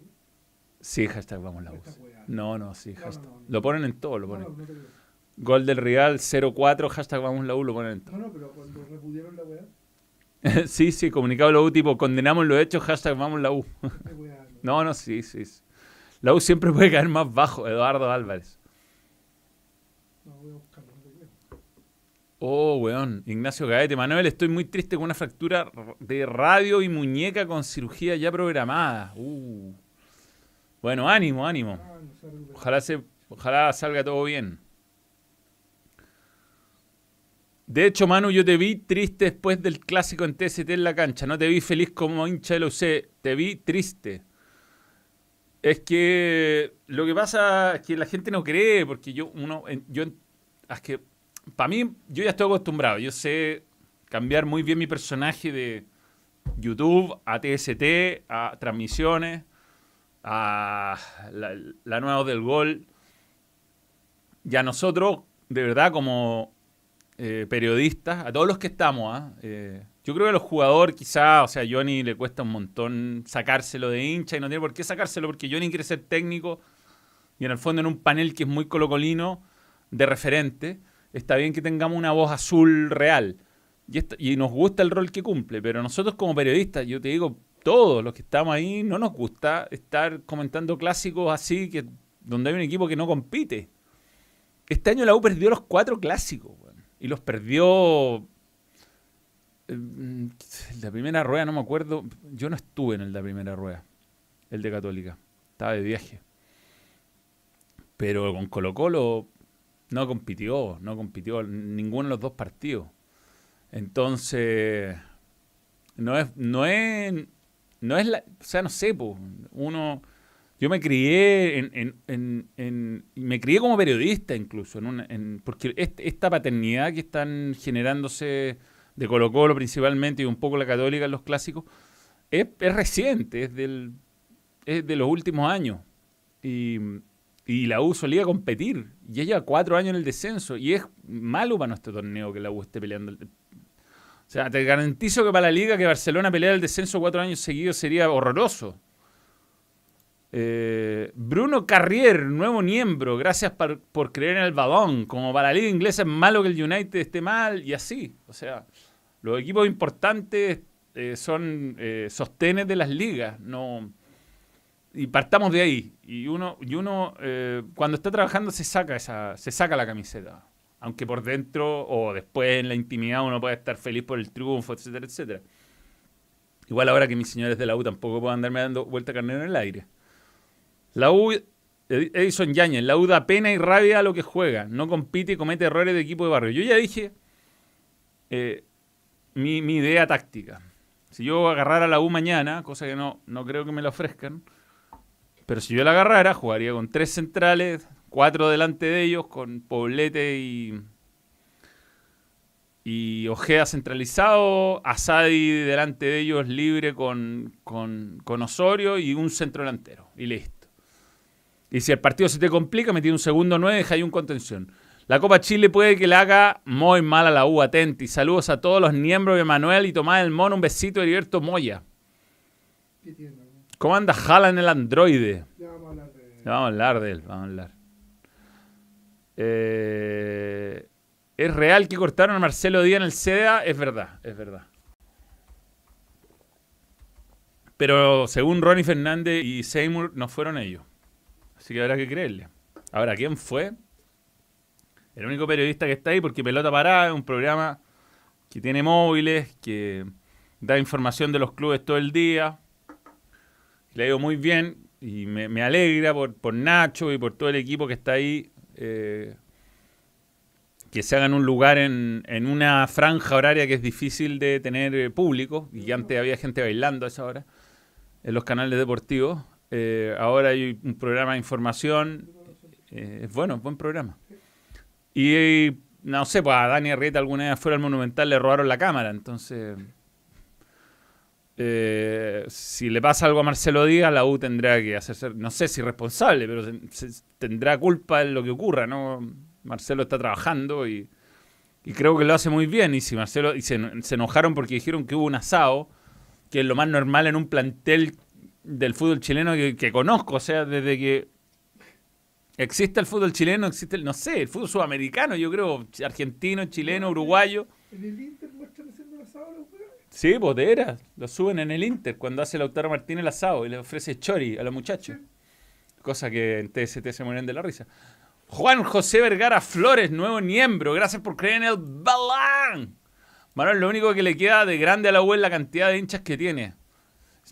Sí, hashtag vamos la Me U. está weando. No, no, sí, No, hashtag. no, no. Lo ponen en todo, lo No, ponen. no, no. Gol del Real 04, hashtag vamos la U, lo ponen en todo. No, no, pero cuando repudiaron la weá, *laughs* sí, sí, comunicado la U tipo, condenamos lo hecho, hashtag vamos la U. *laughs* No, no, sí, sí. sí. La U siempre puede caer más bajo, Eduardo Álvarez. No, voy a buscarlo, no te creo. Oh, weón. Ignacio Gaete. Manuel, estoy muy triste con una fractura de radio y muñeca con cirugía ya programada. Uh. Bueno, ánimo, ánimo. Ojalá, se, ojalá salga todo bien. De hecho, Manu, yo te vi triste después del clásico en TST en la cancha. No te vi feliz como hincha de la UC. Te vi triste. Es que lo que pasa es que la gente no cree, porque yo, uno, yo, es que, para mí, yo ya estoy acostumbrado. Yo sé cambiar muy bien mi personaje de YouTube a TST, a transmisiones, a la, la nueva del gol. Y a nosotros, de verdad, como eh, periodistas, a todos los que estamos, ¿ah? Eh, yo creo que a los jugadores quizá, o sea, a Johnny le cuesta un montón sacárselo de hincha y no tiene por qué sacárselo porque Johnny quiere ser técnico y en el fondo en un panel que es muy colocolino de referente, está bien que tengamos una voz azul real y, nos gusta el rol que cumple, pero nosotros como periodistas, yo te digo, todos los que estamos ahí, no nos gusta estar comentando clásicos así, que donde hay un equipo que no compite. Este año la U perdió los cuatro clásicos, y los perdió... eh, La primera rueda, no me acuerdo. Yo no estuve en el de la primera rueda, el de Católica. Estaba de viaje. Pero con Colo Colo no compitió, no compitió ninguno de los dos partidos. Entonces, no es, no es, no es la, o sea, no sé, po, uno, yo me crié en, en, en, me crié como periodista incluso, en una, porque esta paternidad que están generándose de Colo Colo principalmente y un poco la católica en los clásicos, es, es reciente, es, del, es de los últimos años. Y, y la U solía competir. Y ella cuatro años en el descenso. Y es malo para nuestro torneo que la U esté peleando. O sea, te garantizo que para la liga que Barcelona pelea el descenso cuatro años seguidos sería horroroso. Eh, Bruno Carrier, nuevo miembro, gracias por, creer en el balón. Como para la liga inglesa es malo que el United esté mal y así. O sea, los equipos importantes eh, son eh, sostenes de las ligas. No, y partamos de ahí. Y uno, y uno cuando está trabajando se saca esa, se saca la camiseta. Aunque por dentro o después en la intimidad uno puede estar feliz por el triunfo, etcétera, etcétera. Igual ahora que mis señores de la U tampoco puedan andarme dando vuelta carnero en el aire. La U Edison Yañez, la U da pena y rabia a lo que juega. No compite y comete errores de equipo de barrio. Yo ya dije eh, mi, mi idea táctica. Si yo agarrara la U mañana, cosa que no, no creo que me la ofrezcan, pero si yo la agarrara, jugaría con tres centrales, cuatro delante de ellos, con Poblete y, y Ojeda centralizado, Asadi delante de ellos libre con, con, con Osorio y un centro delantero. Y listo. Y si el partido se te complica, metí un segundo nueve y deja ahí un contención. La Copa Chile puede que le haga muy mal a la U, atenti. Saludos a todos los miembros de Manuel y Tomás del Mono. Un besito de Heriberto Moya. ¿Qué tiene? ¿Cómo anda Jala en el androide? Ya vamos a hablar de. Ya vamos a hablar de él, vamos a hablar. Eh, ¿Es real que cortaron a Marcelo Díaz en el CEDA? Es verdad, es verdad. Pero según Ronnie Fernández y Seymour, no fueron ellos. Así que habrá que creerle. Ahora, ¿quién fue? El único periodista que está ahí, porque Pelota Parada es un programa que tiene móviles, que da información de los clubes todo el día. Le ha ido muy bien y me, me alegra por, por Nacho y por todo el equipo que está ahí. Eh, que se hagan un lugar en, en una franja horaria que es difícil de tener eh, público y antes había gente bailando a esa hora en los canales deportivos. Eh, ahora hay un programa de información. es bueno, es buen programa. Y, no sé, pues a Dani Arrieta alguna vez fuera al Monumental le robaron la cámara, entonces... eh, si le pasa algo a Marcelo Díaz, la U tendrá que hacerse, no sé si responsable, pero se- se- tendrá culpa en lo que ocurra, ¿no? Marcelo está trabajando y, y creo que lo hace muy bien. Y si Marcelo y se, se enojaron porque dijeron que hubo un asado, que es lo más normal en un plantel del fútbol chileno que, que conozco, o sea, desde que existe el fútbol chileno, existe el, no sé, el fútbol sudamericano, yo creo, argentino, chileno, uruguayo. En el Inter muestran haciendo el asado. Sí, pues de lo suben en el Inter cuando hace Lautaro Martínez el asado y le ofrece chori a los muchachos. Cosa que en TST se mueren de la risa. Juan José Vergara Flores, nuevo miembro, gracias por creer en el balán. Manuel, lo único que le queda de grande a la U es la cantidad de hinchas que tiene.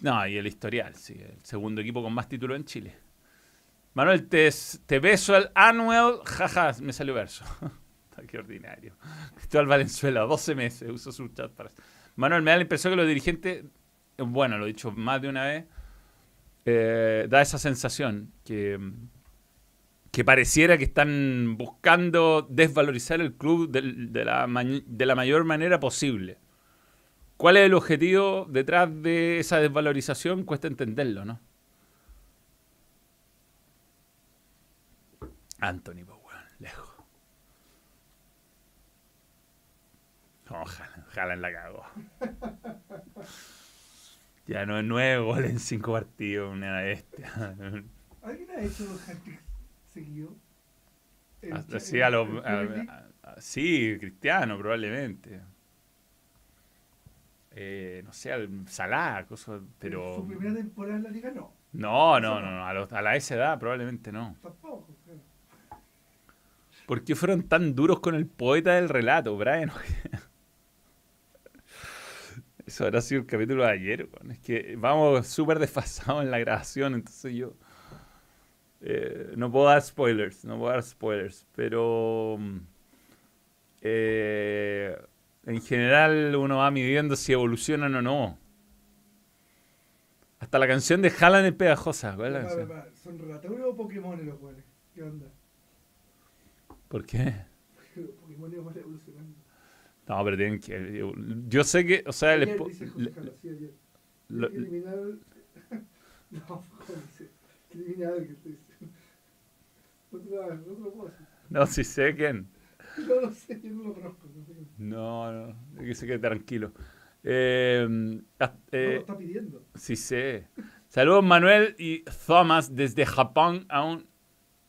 No, y el historial, sí, el segundo equipo con más títulos en Chile. Manuel, te, te beso al Anuel, jaja, me salió verso. *laughs* Qué ordinario. Cristóbal Valenzuela, 12 meses, uso su chat para... Manuel, me da la impresión que los dirigentes, bueno, lo he dicho más de una vez, eh, da esa sensación que, que pareciera que están buscando desvalorizar el club de, la, de la mayor manera posible. ¿Cuál es el objetivo detrás de esa desvalorización? Cuesta entenderlo, ¿no? Anthony, weón, lejos. Ojalá, ojalá la cagó. *laughs* Ya no es nueve goles en cinco partidos, una bestia. *laughs* ¿Alguien ha hecho dos Cha- Así en- a sí, Cristiano, probablemente. Eh, no sé, al Salah, cosas, pero. Su primera temporada en la liga no. No, no, no, no, a, los- a la esa edad probablemente no. Tampoco. claro. ¿Por qué fueron tan duros con el poeta del relato, Brian? *laughs* Eso habrá sido el capítulo de ayer. weón. Es que vamos súper desfasados en la grabación, entonces yo eh, no puedo dar spoilers, no puedo dar spoilers, pero mm, eh, en general uno va midiendo si evolucionan o no. Hasta la canción de Haaland es pegajosa. ¿Cuál es la canción? ¿Son o Pokémon los weones? ¿Qué onda? ¿Por qué? *laughs* Pokémon van evolucionando. No, pero tienen que. Yo sé que, o sea, les Ayer, po- dice José le- ayer. lo- que eliminar. *laughs* no, ¿cómo dice? Eliminar que estoy diciendo. Otra, otro cosa. no, si sé quién. *laughs* No lo sé, yo no lo conozco. No sé quién. No, no, que se quede tranquilo. Eh, ah, No eh, lo está pidiendo. sí sé. Saludos Manuel y Thomas desde Japón a un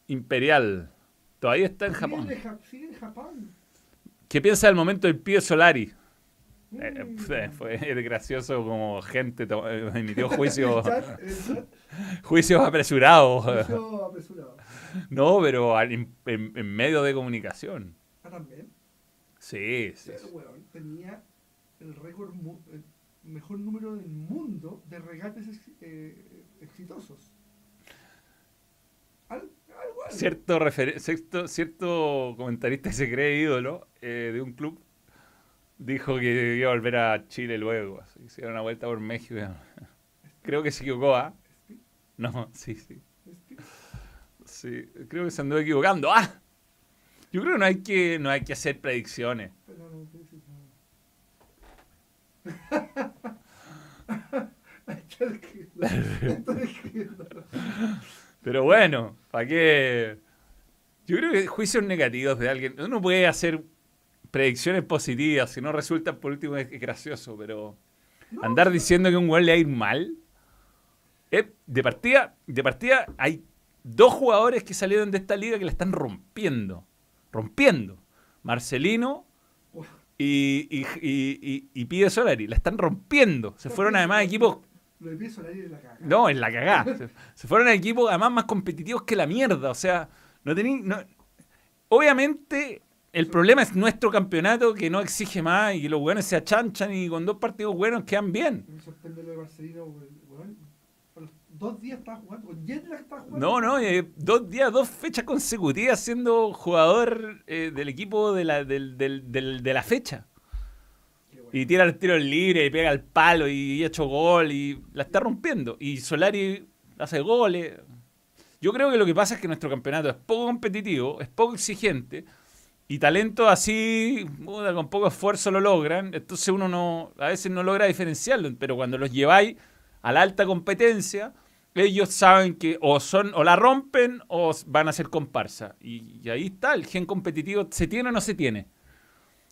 Imperial. Todavía está en Japón. Sigue en Japón. ¿Qué piensa del momento del Pío Solari? Eh, Mm. fue, fue *laughs* gracioso como gente eh, emitió *laughs* juicios juicios apresurados. juicio apresurado. *laughs* No, pero al- en, en- medio de comunicación. Ah, también. Sí, sí. Pero, weón, tenía el récord, el mejor número del mundo de regates eh, exitosos. Al cierto, cierto comentarista que se cree ídolo eh, de un club dijo que iba a volver a Chile luego. Así, hicieron una vuelta por México. Creo que se equivocó, ¿ah? No, sí, sí. Sí, creo que se andó equivocando. ¡Ah! Yo creo que no hay que, no hay que hacer predicciones. *laughs* Pero bueno, ¿para qué? Yo creo que juicios negativos de alguien. Uno puede hacer predicciones positivas, si no resulta por último es gracioso, pero andar diciendo que un gol le va a ir mal. eh, de partida, de partida hay dos jugadores que salieron de esta liga que la están rompiendo. Rompiendo. Marcelino y, y, y, y, Pide Solari. La están rompiendo. Se fueron además equipos Lo de pie Solari de la caga. no, en la cagá. Se, *laughs* se fueron a equipos además más competitivos que la mierda. O sea, no tení. No... Obviamente, el problema es nuestro campeonato que no exige más y que los buenos se achanchan y con dos partidos buenos quedan bien. Me sorprende lo de Marcelino, weón. A los dos días estaba jugando. Con Jetlag estaba jugando. No, no, eh, dos días, dos fechas consecutivas siendo jugador eh, del equipo de la, del- del- del- de la fecha. Y tira el tiro libre y pega el palo y ha hecho gol y la está rompiendo. Y Solari hace goles. Yo creo que lo que pasa es que nuestro campeonato es poco competitivo, es poco exigente y talento así, con poco esfuerzo lo logran. Entonces uno no, a veces no logra diferenciarlo, pero cuando los lleváis a la alta competencia, ellos saben que o son o la rompen o van a ser comparsa. Y, y ahí está, el gen competitivo, ¿se tiene o no se tiene?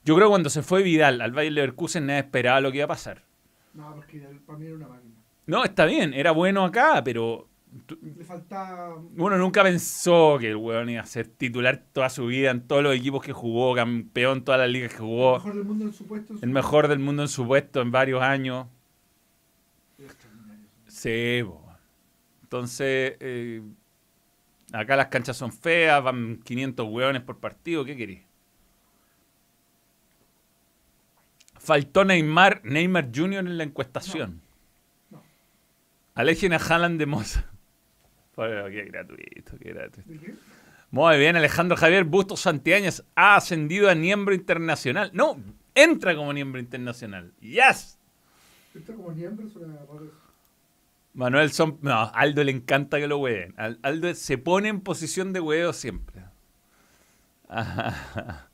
Yo creo que cuando se fue Vidal al Bayern Leverkusen nadie esperaba lo que iba a pasar. No, porque para mí era una máquina. No, está bien, era bueno acá, pero Le faltaba. uno nunca pensó que el weón iba a ser titular toda su vida en todos los equipos que jugó, campeón en todas las ligas que El jugó, mejor del mundo en su puesto. en su- el mejor del mundo en su puesto en varios años. Sí, po. Entonces, eh, acá las canchas son feas, van 500 hueones por partido, ¿qué querés? Faltó Neymar, Neymar Jr. en la encuestación. No. Alejen a Haaland de Moza. *laughs* Pero qué gratuito, qué gratuito. Muy bien, Alejandro Javier Bustos Santiañez ha ascendido a miembro internacional. No, entra como miembro internacional. ¡Yes! Como miembro. Manuel son. No, Aldo le encanta que lo hueen. Al- Aldo se pone en posición de huevo siempre. Ajá. *laughs*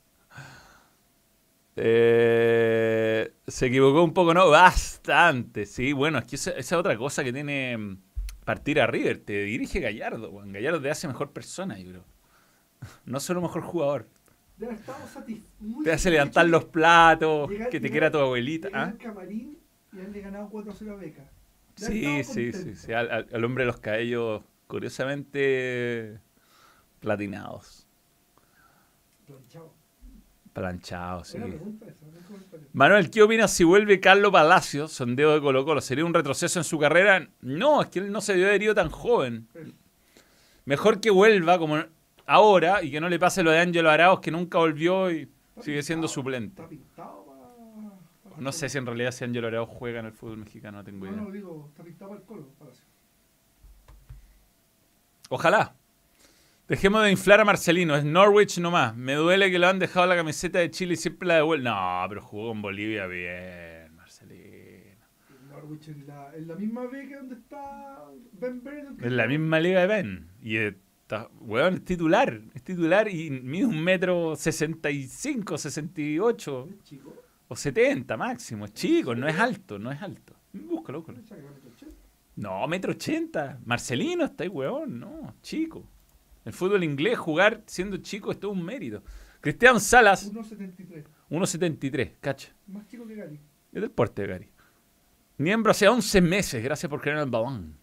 Eh, se equivocó un poco, ¿no? Bastante, sí. Bueno, es que esa, esa es otra cosa que tiene mm, partir a River. Te dirige Gallardo, weón. Gallardo te hace mejor persona, yo creo. *laughs* No solo mejor jugador. Estamos Te hace levantar los platos, llegar- que te llegar- quiera tu abuelita. ¿ah? al camarín y haberle ganado 4-0 a Beca. Sí, sí, sí, sí. Al, al- al hombre de los cabellos curiosamente platinados. Planchado. Sí. Comentario. Manuel, ¿qué opinas si vuelve Carlos Palacios, sondeo de Colo Colo? ¿Sería un retroceso en su carrera? No, es que él no se dio herido tan joven. Mejor que vuelva como ahora y que no le pase lo de Ángelo Arauz, que nunca volvió y sigue siendo suplente. No sé si en realidad si Ángelo Arauz juega en el fútbol mexicano, no tengo idea. no, digo, está pintado para el colo, Palacio. Ojalá. Dejemos de inflar a Marcelino, es Norwich nomás. Me duele que le han dejado la camiseta de Chile y siempre la devuelven. No, pero jugó con Bolivia bien, Marcelino. El Norwich en la, en la misma beca donde está Ben que En la misma liga de Ben. Y está, weón, es titular. Es titular y mide un metro sesenta y cinco, sesenta y ocho Es chico. o 70 máximo. Es chico, no es alto, no es alto. Búscalo, búscalo. No, metro ochenta. Marcelino está ahí, weón. No, chico. El fútbol inglés, jugar siendo chico es todo un mérito. Cristian Salas, 1.73. 1.73, cacha. Más chico que Gary. Es del porte de Gary. Miembro hace 11 meses, gracias por creer en el balón.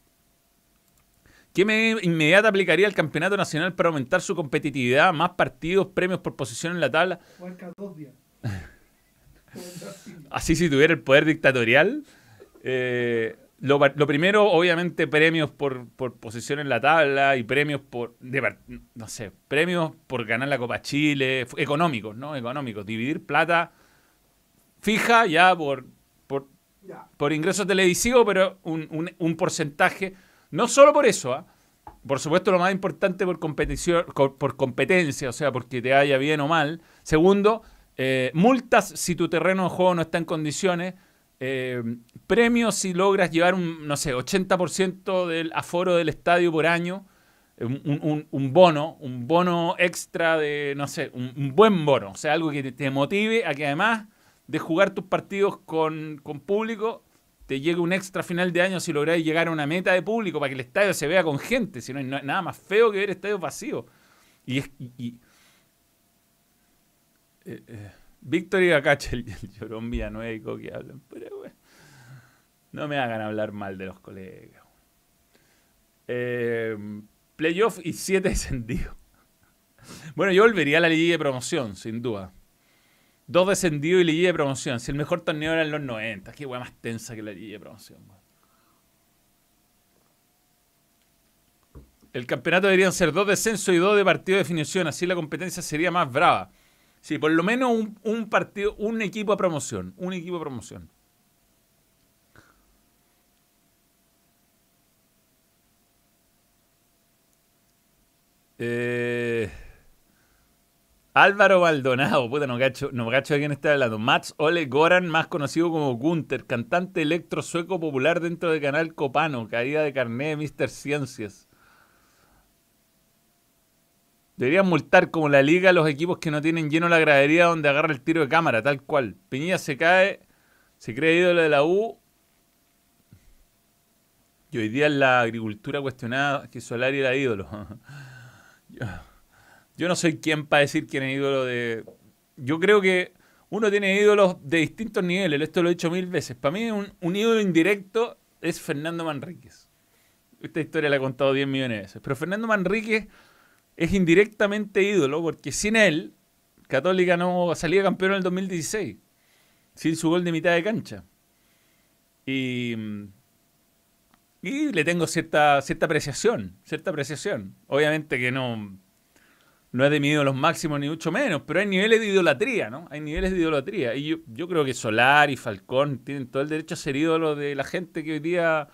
¿Qué medida inmediata aplicaría el campeonato nacional para aumentar su competitividad? Más partidos, premios por posición en la tabla. Dos días. *laughs* Así si tuviera el poder dictatorial. Eh, lo, lo primero, obviamente, premios por, por posición en la tabla y premios por, de no sé, premios por ganar la Copa Chile, económicos, ¿no? Económicos. Dividir plata fija ya por, por, por ingresos televisivos, pero un, un- un porcentaje, no solo por eso, ¿ah? por supuesto, lo más importante por competición, por competencia, o sea, porque te haya bien o mal. Segundo, eh, multas si tu terreno de juego no está en condiciones. Eh, premios si logras llevar un, no sé, 80% del aforo del estadio por año. Un, bono, un bono extra de, no sé, un, buen bono. O sea, algo que te, motive a que además de jugar tus partidos con, con público, te llegue un extra final de año si lográis llegar a una meta de público para que el estadio se vea con gente. Si no hay nada más feo que ver estadios vacíos. Y, es, y, eh, eh, Víctor y Acache, el, el Llorón Villanueva que hablan. Pero bueno, no me hagan hablar mal de los colegas. Eh, playoff y siete *laughs* descendidos. Bueno, yo volvería a la liga de promoción, sin duda. Dos descendidos y liga de promoción. Si el mejor torneo era en los 90. Qué weá más tensa que la liga de promoción. El campeonato deberían ser dos descensos y dos de partido de definición. Así la competencia sería más brava. Sí, por lo menos un, partido, un equipo de promoción. Un equipo de promoción. Eh. Álvaro Maldonado, puta, no cacho, no cacho de quién está hablando. Mats Ole Goran, más conocido como Gunther, cantante electro sueco popular dentro del canal Copano, caída de carné de Mr. Ciencias. Deberían multar como la liga a los equipos que no tienen lleno la gradería donde agarra el tiro de cámara, tal cual. Piñilla se cae, se cree ídolo de la U. Y hoy día en la agricultura cuestionada que Solari era ídolo. *laughs* Yo no soy quien para decir quién es ídolo de. Yo creo que uno tiene ídolos de distintos niveles. Esto lo he dicho mil veces. Para mí, un, ídolo indirecto es Fernando Manríquez. Esta historia la he contado 10 millones de veces. Pero Fernando Manríquez es indirectamente ídolo porque sin él, Católica no salía campeón en el 2016. Sin su gol de mitad de cancha. Y. Y le tengo cierta, cierta apreciación. Cierta apreciación. Obviamente que no no es de mi los máximos ni mucho menos, pero hay niveles de idolatría, ¿no? Hay niveles de idolatría. Y yo, yo creo que Solar y Falcón tienen todo el derecho a ser ídolos de la gente que hoy día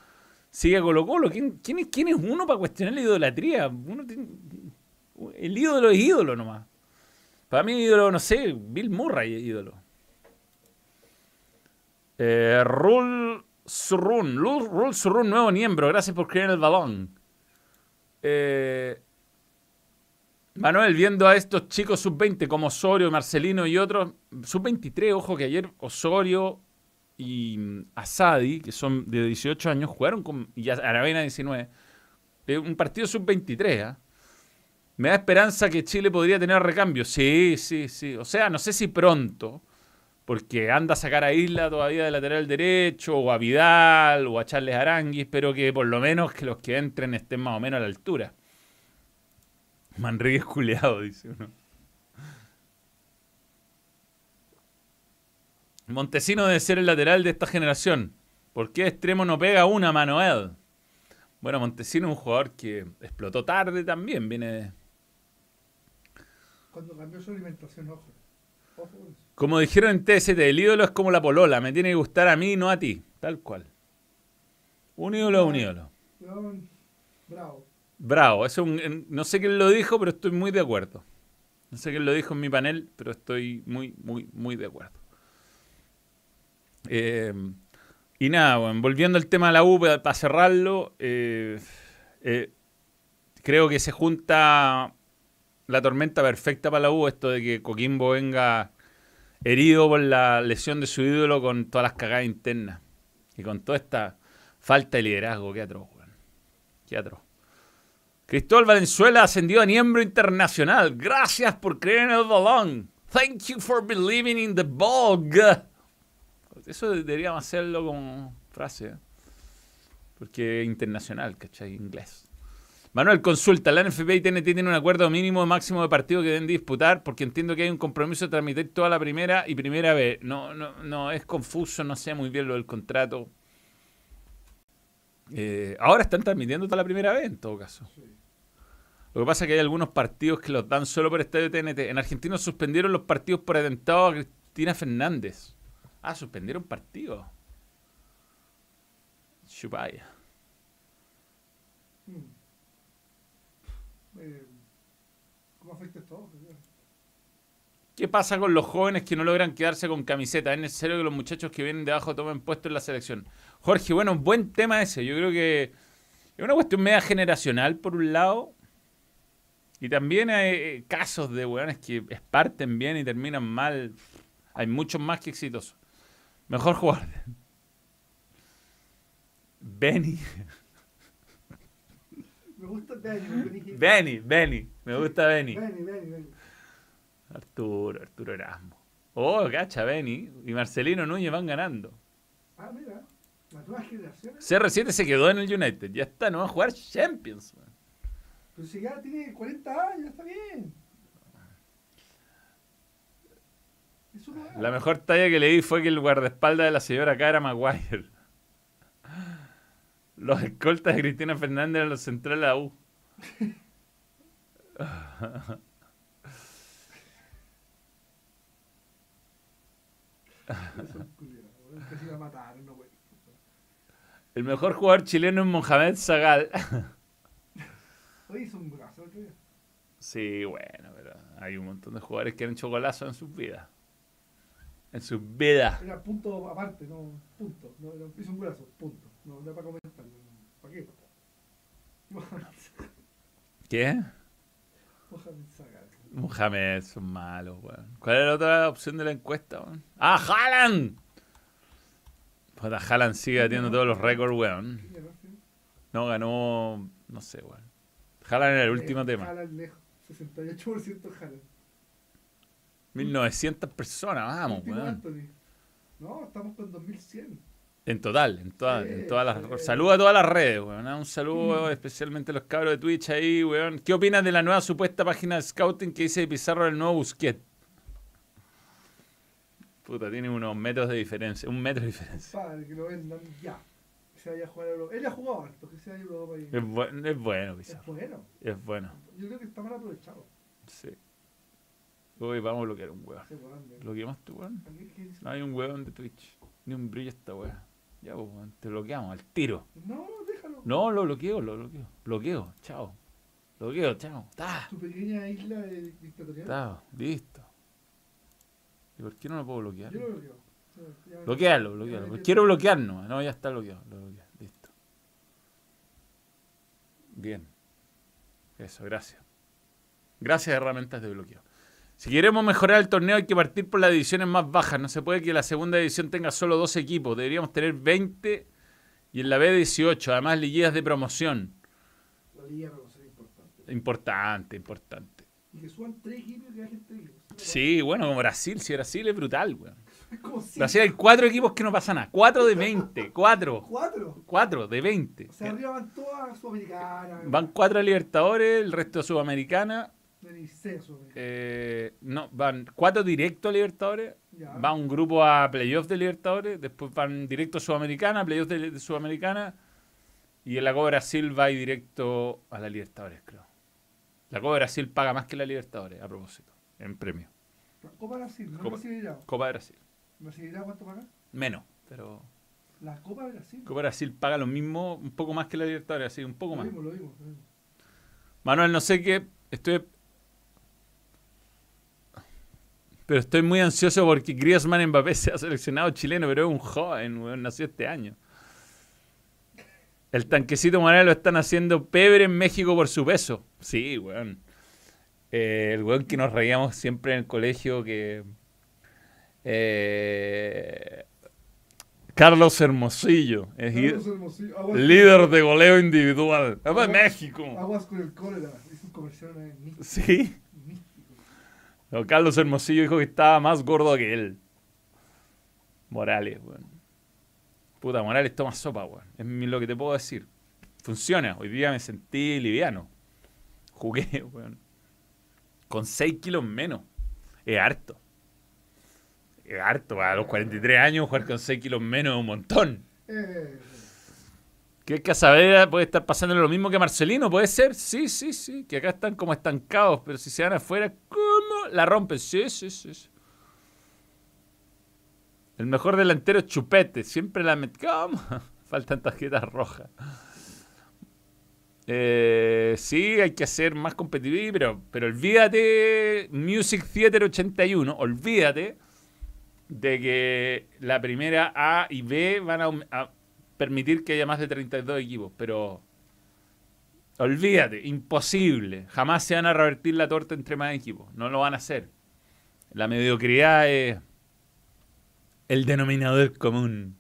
sigue a Colo Colo. ¿Quién, quién, es, quién es uno para cuestionar la idolatría? El ídolo es ídolo nomás. Para mí, ídolo, no sé, Bill Murray es ídolo. Eh, Rule Surrun, Surrun, nuevo miembro, gracias por creer el balón. Eh, Manuel, viendo a estos chicos sub-20 como Osorio, Marcelino y otros, sub-23, ojo que ayer Osorio y Asadi, que son de 18 años, jugaron con, y Aravena 19, un partido sub-23, ¿ah? Me da esperanza que Chile podría tener recambio. Sí, sí, sí. O sea, no sé si pronto, porque anda a sacar a Isla todavía de lateral derecho, o a Vidal, o a Charles Aranguis, pero que por lo menos que los que entren estén más o menos a la altura. Manrique culeado, dice uno. Montesino debe ser el lateral de esta generación. ¿Por qué extremo no pega una, Manuel? Bueno, Montesino es un jugador que explotó tarde también. Viene. Cuando cambió su alimentación, ojo. Como dijeron en TST, el ídolo es como la polola. Me tiene que gustar a mí, no a ti. Tal cual. Un ídolo es un ídolo. Bravo. Bravo, eso no sé quién lo dijo, pero estoy muy de acuerdo. No sé quién lo dijo en mi panel, pero estoy muy, muy, muy de acuerdo. Eh, y nada, bueno, volviendo al tema de la U, para cerrarlo, eh, eh, creo que se junta la tormenta perfecta para la U, esto de que Coquimbo venga herido por la lesión de su ídolo con todas las cagadas internas y con toda esta falta de liderazgo. Qué atroz, weón. Qué atroz. Cristóbal Valenzuela ascendió a miembro internacional. Gracias por creer en el balón. Thank you for believing in the bog. Eso deberíamos hacerlo como frase. ¿eh? Porque internacional, ¿cachai? Inglés. Manuel, consulta. La NFP y TNT tienen un acuerdo mínimo máximo de partido que deben disputar porque entiendo que hay un compromiso de transmitir toda la primera y primera vez. No, no, no, es confuso, no sé muy bien lo del contrato. Eh, ahora están transmitiendo toda la primera vez, en todo caso. Lo que pasa es que hay algunos partidos que los dan solo por estadio TNT. En Argentina suspendieron los partidos por atentado a Cristina Fernández. Ah, suspendieron partidos. Chupaya. eh, esto. ¿Qué pasa con los jóvenes que no logran quedarse con camiseta? ¿Es necesario que los muchachos que vienen de abajo tomen puesto en la selección? Jorge, bueno, buen tema ese. Yo creo que es una cuestión media generacional, por un lado. Y también hay eh, casos de weones que parten bien y terminan mal. Hay muchos más que exitosos. Mejor jugador. *laughs* Benny. Me gusta Benny. *laughs* Benny, Benny. Me gusta Benny. Benny, Benny, Benny. Arturo, Arturo Erasmo. Oh, cacha, Benny. Y Marcelino Núñez van ganando. Ah, mira. Las nuevas generaciones. CR7 se quedó en el United. Ya está, no va a jugar Champions. man. Pero si ya tiene 40 años, está bien. La mejor talla que leí fue que el guardaespaldas de la señora acá era Maguire. Los escoltas de Cristina Fernández eran los centrales de la U. El mejor jugador chileno es Mohamed Zagal. Oye, hizo un día. Sí, bueno, pero hay un montón de jugadores que han hecho golazos en sus vidas. En sus vidas. Era punto aparte, no, punto. No, hizo un brazo, punto. No, era para comentarlo. ¿Para qué? *laughs* ¿Qué? Mohamed Sagal. Mohamed, son malos, weón. ¿Cuál era la otra opción de la encuesta, weón? ¡Ah, Haaland! Puta, Haaland sigue batiendo todos los récords, weón. No, ganó. No sé, weón. Haaland era el último Eh, tema. Haaland lejos. 68% Haaland. 1900 personas, vamos, weón. No, estamos con 2100. En total, en, todas, en Sí, todas las. sí. Saludo a todas las redes, weón. ¿ah? Un saludo especialmente a los cabros de Twitch ahí, weón. ¿Qué opinas de la nueva supuesta página de Scouting que dice Pizarro el nuevo Busquet? Puta, tiene unos metros de diferencia. Un metro de diferencia. Padre, que lo vendan ya. Que se vaya a jugar a Europa. Él ha jugado harto, que se vaya a Europa y... Es, bu- es bueno, Es Pizarro. bueno. Es bueno. Yo creo que está mal aprovechado. Sí. Uy, vamos a bloquear un weón. Weón ¿Bloqueamos tu weón? ¿Qué- qué dice? No hay un weón de Twitch. Ni un brillo esta weá. Ya, pues, te bloqueamos al tiro. No, déjalo. No, lo bloqueo, lo bloqueo. Bloqueo, chao. Bloqueo, chao. Ta, Tu pequeña isla de dictatorial. ta, listo. ¿Y por qué no lo puedo bloquear? Yo lo bloqueo. Ya- ya- Bloquealo, bloquealo. ya- quiero bloquear nomás. No, ya está bloqueado. Lo bloqueé. Listo. Bien. Eso, gracias. Gracias herramientas de bloqueo. Si queremos mejorar el torneo hay que partir por las divisiones más bajas. No se puede que la segunda división tenga solo dos equipos. Deberíamos tener 20 y en la B 18. Además, liguillas de promoción. La liga va a ser importante. Importante, importante. Y que suban tres equipos y que bajen tres equipos. Sí, bueno, como Brasil. Si Brasil es brutal, weón. *laughs* Es. Brasil hay cuatro equipos que no pasa nada. Cuatro de 20. Cuatro. Cuatro. Cuatro de 20. O sea, arriba van todas sudamericanas. Van cuatro a Libertadores, el resto a Sudamericana. Eh, no, van cuatro directo a Libertadores. Ya. Va un grupo a playoffs de Libertadores. Después van directo a Sudamericana, playoffs de, de Sudamericana. Y en la Copa Brasil va ahí directo a la Libertadores, creo. La Copa Brasil paga más que la Libertadores, a propósito, en premio. Copa Brasil, no Copa- Brasileirao. Copa Brasil. ¿Brasileirao cuánto paga? Menos, pero La Copa Brasil. Copa Brasil paga lo mismo, un poco más que la Libertadores, así, un poco Lo más. vimos, lo vimos. lo vimos. Manuel, no sé qué. Estoy. Pero estoy muy ansioso porque Griezmann Mbappé se ha seleccionado chileno, pero es un joven, weón, nació este año. El tanquecito Morales lo están haciendo pebre en México por su peso. Sí, weón. Eh, el weón que nos reíamos siempre en el colegio que. eh, Carlos Hermosillo, es Carlos Hermosillo, aguas- líder de goleo individual. ¡Es de Aguas- México! Aguas con el cólera. Hizo un comercial vez místico. Sí. No, Carlos Hermosillo dijo que estaba más gordo que él. Morales, weón. Puta, Morales toma sopa, weón. Es lo que te puedo decir. Funciona. Hoy día me sentí liviano. Jugué, *laughs* weón. Con 6 kilos menos. Es harto. Es harto. A los 43 años jugar con 6 kilos menos es un montón. ¿Que Casabera puede estar pasando lo mismo que Marcelino? ¿Puede ser? Sí, sí, sí. Que acá están como estancados, pero si se van afuera, ¿cómo? La rompen. Sí, sí, sí. El mejor delantero es Chupete. Siempre la met... ¿Cómo? *laughs* Faltan tarjetas rojas. Eh, sí, hay que hacer más competitivo, pero, pero olvídate, Music Theater 81, olvídate de que la primera A y B van a permitir que haya más de 32 equipos, pero olvídate, imposible. Jamás se van a revertir la torta entre más equipos, no lo van a hacer. La mediocridad es el denominador común.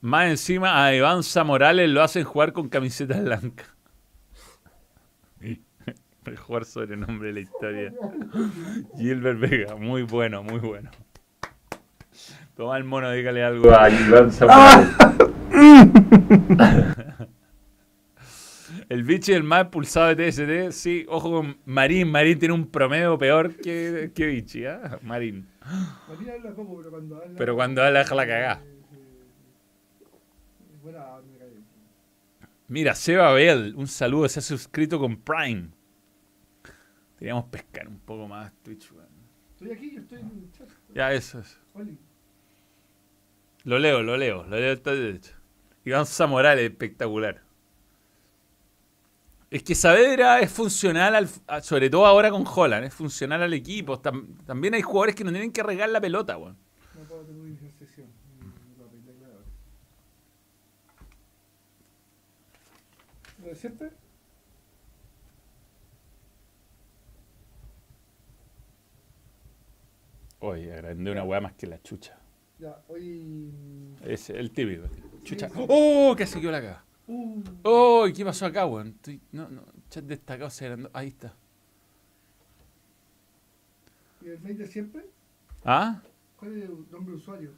Más encima a Iván Morales lo hacen jugar con camiseta blanca. *laughs* Mejor sobrenombre de la historia. Gilbert Vega, muy bueno, muy bueno. Toma el mono, dígale algo a Iván *laughs* el bicho el más expulsado de TST, sí, ojo con Marín. Marín tiene un promedio peor que, que Vichy, ¿eh? Marín. Marín habla poco, pero cuando habla. Pero cuando habla, deja la bien. Mira, Seba Bell, un saludo, se ha suscrito con Prime. Deberíamos pescar un poco más Twitch, weón. Estoy aquí, yo estoy en el chat. Ya, eso es. Oli. Lo leo, lo leo, lo leo está derecho. Iván Zamorales, espectacular. Es que Saavedra es funcional, al- sobre todo ahora con Holland, es funcional al equipo. Tam- también hay jugadores que no tienen que regar la pelota, weón. No puedo tener una clave. ¿Lo de siempre? Oye, agrandé una weá más que la chucha. Ya, hoy. Es el típico. Chucha. ¡Oh! Que se quedó la caga. ¡Oh! ¿y ¿Qué pasó acá, weón? Estoy- no, no, chat destacado se agrandó. Ahí está. ¿Y el mail de siempre? ¿Ah? ¿Cuál es el nombre de usuario?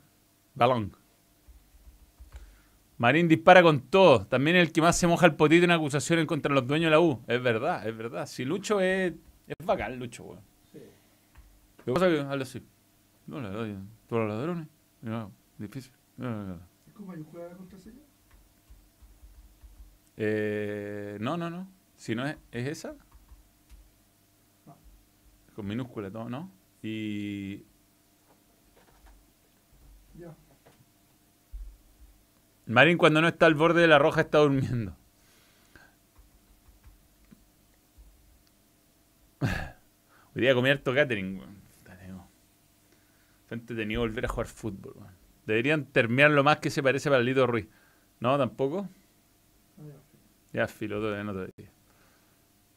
Balón. Marín dispara con todo. También el que más se moja el potito en acusaciones contra los dueños de la U. Es verdad, es verdad. Si Lucho es. Es bacán, Lucho, weón. Sí. Lo que pasa es que habla así. No le doy. Todos los ladrones. No, difícil. No, no, no. ¿Es con mayúscula la contraseña? Eh, no, no, no. Si no es, es esa. Ah. Con minúscula, todo, ¿no? Y. Ya. Marín cuando no está al borde de la roja está durmiendo. *laughs* Hoy día comí harto catering, weón. Está entretenido volver a jugar fútbol, weón. Deberían terminar lo más que se parece para Lito Ruiz. ¿No? ¿Tampoco? Ya. Ya, filo, todavía no todavía.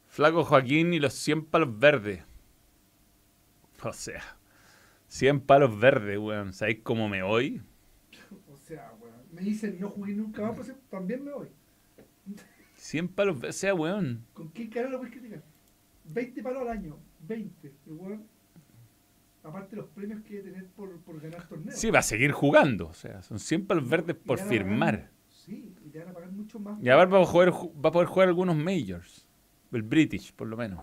Flaco Joaquín y los 100 palos verdes. O sea, 100 palos verdes, weón. ¿Sabéis cómo me voy? O sea, weón. Me dicen no jugué nunca más, pues también me voy. 100 palos verdes, o sea, weón. ¿Con qué cara lo puedes criticar? 20 palos al año. 20. Y weón. Aparte los premios que debe tener por, por ganar torneos. Sí, va a seguir jugando. O sea, son 100 palos verdes por pagar- firmar. Sí, y te van a pagar mucho más. Y ahora va a, poder, ju- va a poder jugar algunos majors. El British, por lo menos.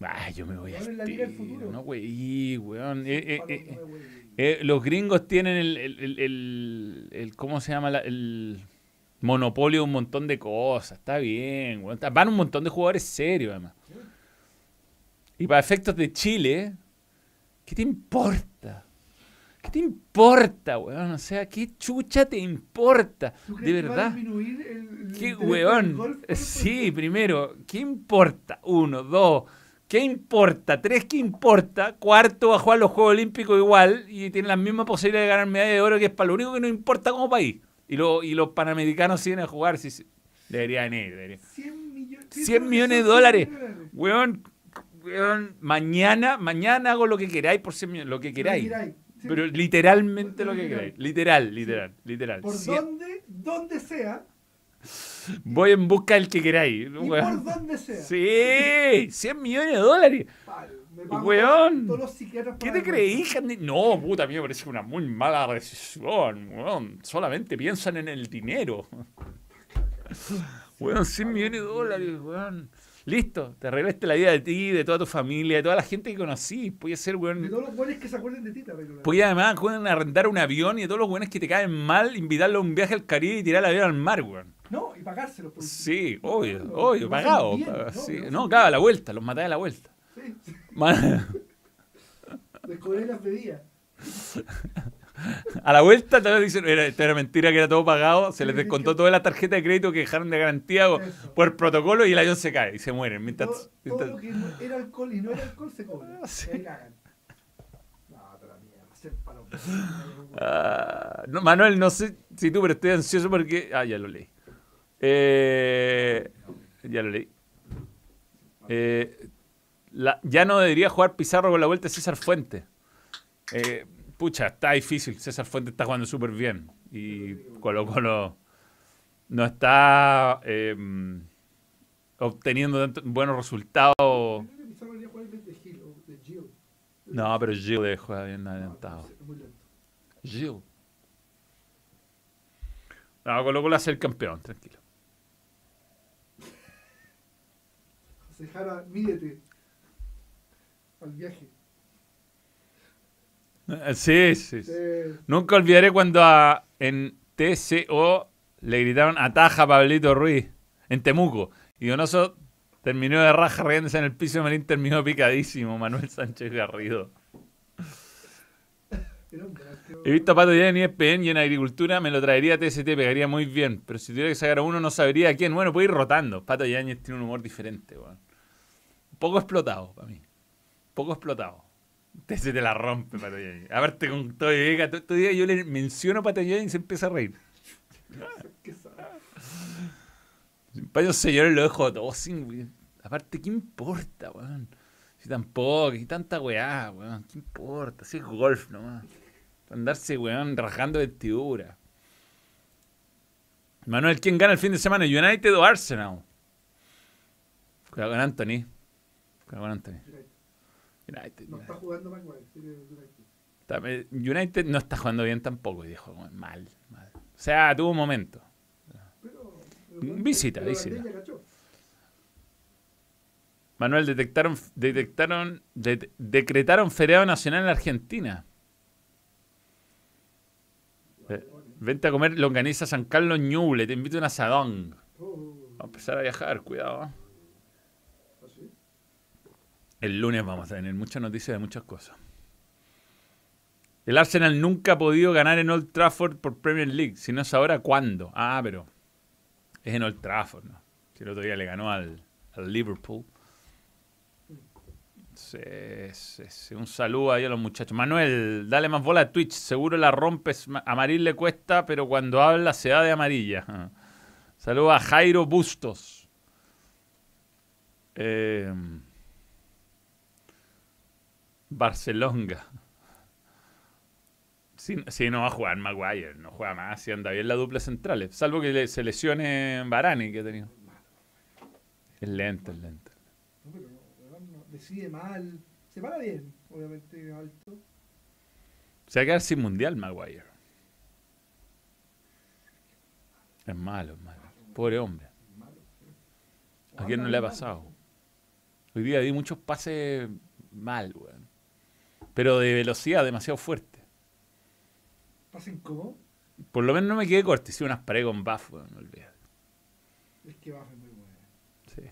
Ah, yo me voy a la Liga del Futuro. No, güey, weón. Eh, eh, eh, eh, los gringos tienen el, el, el, el- el- ¿cómo se llama? La- el monopolio de un montón de cosas. Está bien, weón. Van un montón de jugadores serios, además. Y para efectos de Chile, ¿qué te importa? ¿Qué te importa, weón? O sea, ¿qué chucha te importa? ¿Tú De verdad. disminuir el- el ¿Qué weón? golf Sí, primero, ¿qué importa? Uno, dos, ¿qué importa? Tres, ¿qué importa? Cuarto, va a jugar los Juegos Olímpicos igual y tiene la misma posibilidad de ganar medalla de oro, que es para lo único que nos importa como país. Y, lo- y los panamericanos siguen a jugar, sí, sí. deberían ir, deberían. 100 millones, 100 millones de dólares. Weón, mañana, mañana hago lo que queráis por 100 millones, lo que queráis. Sí. Pero literalmente Lo que que queráis. Literal, literal, literal. Por Cien- donde, donde sea, Voy en busca del que queráis. y weón. por donde sea. Sí, 100 millones de dólares. Vale, me pago Weón. Todos los psiquiatras ¿Qué te creí? No, puta, a mí me parece una muy mala decisión, weón. Solamente piensan en el dinero. *laughs* Weón, 100 millones de dólares, weón. Listo, te arreglaste la vida de ti, de toda tu familia, de toda la gente que conocí. Puede ser, De weón. todos los buenos que se acuerden de ti, la Puede además pueden arrendar un avión y de todos los weones que te caen mal, invitarlo a un viaje al Caribe y tirar el avión al mar, weón. No, y pagárselo. por Sí, obvio, no, obvio, pagado. bien, no, sí. No, claro, a la vuelta, los matáis a la vuelta. Sí, sí. Man- Les cobré las bebidas. *laughs* A la vuelta todos dicen, era, esto era mentira, que era todo pagado. Se les descontó toda la tarjeta de crédito que dejaron de garantía o- por el protocolo y el avión se cae y se mueren. Mientras, Todo, todo mientras- lo que no era alcohol y no era alcohol se cobra. Sí. Y ahí cagan. No, mierda. Ah, Manuel, no sé si tú, pero estoy ansioso porque... Ah, ya lo leí. Eh, ya lo leí. Eh, la- ya no debería jugar Pizarro con la vuelta de César Fuente. Eh, pucha, está difícil. César Fuente está jugando súper bien. Y Colo Colo no está eh, obteniendo buenos resultados. Gil Gil. No, pero Gilles juega bien adelantado. Gilles. No, Colo Colo hace el campeón, tranquilo. José Jara, mídete al viaje. Eh, Sí, sí. sí. Nunca olvidaré cuando a- en TCO le gritaron ataja a Pablito Ruiz en Temuco. Y Donoso terminó de raja riéndose en el piso y Marín terminó picadísimo. Manuel Sánchez Garrido. He visto a Pato ya en ESPN y en Agricultura me lo traería a TST, pegaría muy bien. Pero si tuviera que sacar a uno no sabría a quién. Bueno, puede ir rotando. Pato Yáñez tiene un humor diferente, weón. Poco explotado para mí. Poco explotado. *laughs* TST la rompe, Pato Yáñez. Aparte con todo Vega, todo, todo día yo le menciono a Pato Yáñez y se empieza a reír. Payo señores lo dejo todo sin. Aparte, ¿qué importa, weón? Si tampoco, y tanta weá, weón. ¿Qué importa? Si es golf nomás. Andarse, weón, rajando vestidura. Manuel, ¿quién gana el fin de semana? ¿United o Arsenal? Cuidado con Anthony. Cuidado con Anthony. United. No está jugando Maguire. United. Eh, United no está jugando bien tampoco, dijo. weón, Mal, mal. O sea, tuvo un momento. Pero, Visita, pero visita. Manuel, detectaron, detectaron, de- decretaron feriado nacional en la Argentina. Eh, Vente a comer longaniza San Carlos Ñuble, te invito a un asadón. Oh, Vamos a empezar a viajar, cuidado. ¿eh? El lunes vamos a tener muchas noticias de muchas cosas. El Arsenal nunca ha podido ganar en Old Trafford por Premier League. Si no es ahora, ¿cuándo? Ah, pero es en Old Trafford, ¿no? Si el otro día le ganó al, Liverpool. Sí, sí, sí. Un saludo ahí a los muchachos. Manuel, dale más bola a Twitch. Seguro la rompes. A Maril le cuesta, pero cuando habla se da de amarilla. *laughs* Saludo a Jairo Bustos. Eh, Barcelonga. Sí, sí, no va a jugar Maguire, no juega más, si anda bien la dupla centrales. Salvo que le- se lesione Barani que ha tenido. Es lento, es lento. No, pero no, decide mal. Se para bien, obviamente alto. Se va a quedar sin mundial Maguire. Es malo, es malo. Pobre hombre. Malo. ¿A quién no le ha pasado? Hoy día di muchos pases mal, weón. Pero de velocidad demasiado fuerte. Pasen como. Por lo menos no me quedé corto. Hice unas paredes con buff, no olvides. Es que baja muy buena. Sí.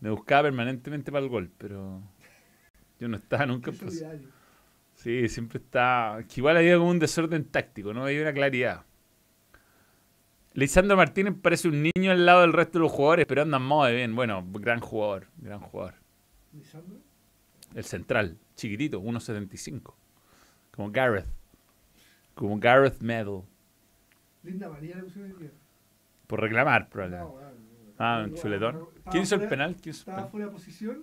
Me buscaba permanentemente para el gol, pero yo no estaba nunca en posición. Sí, siempre está. Que igual había como un desorden táctico, no había una claridad. Lisandro Martínez parece un niño al lado del resto de los jugadores, pero anda en modo de bien. Bueno, gran jugador, gran jugador. Lisandro. El central, chiquitito, 1.75. Como Gareth. Como Gareth Medal. Linda María le pusieron día. Por reclamar, probablemente. Ah, un chuletón. estaba ¿Quién hizo el penal? ¿Quién hizo el Estaba penal? fuera de posición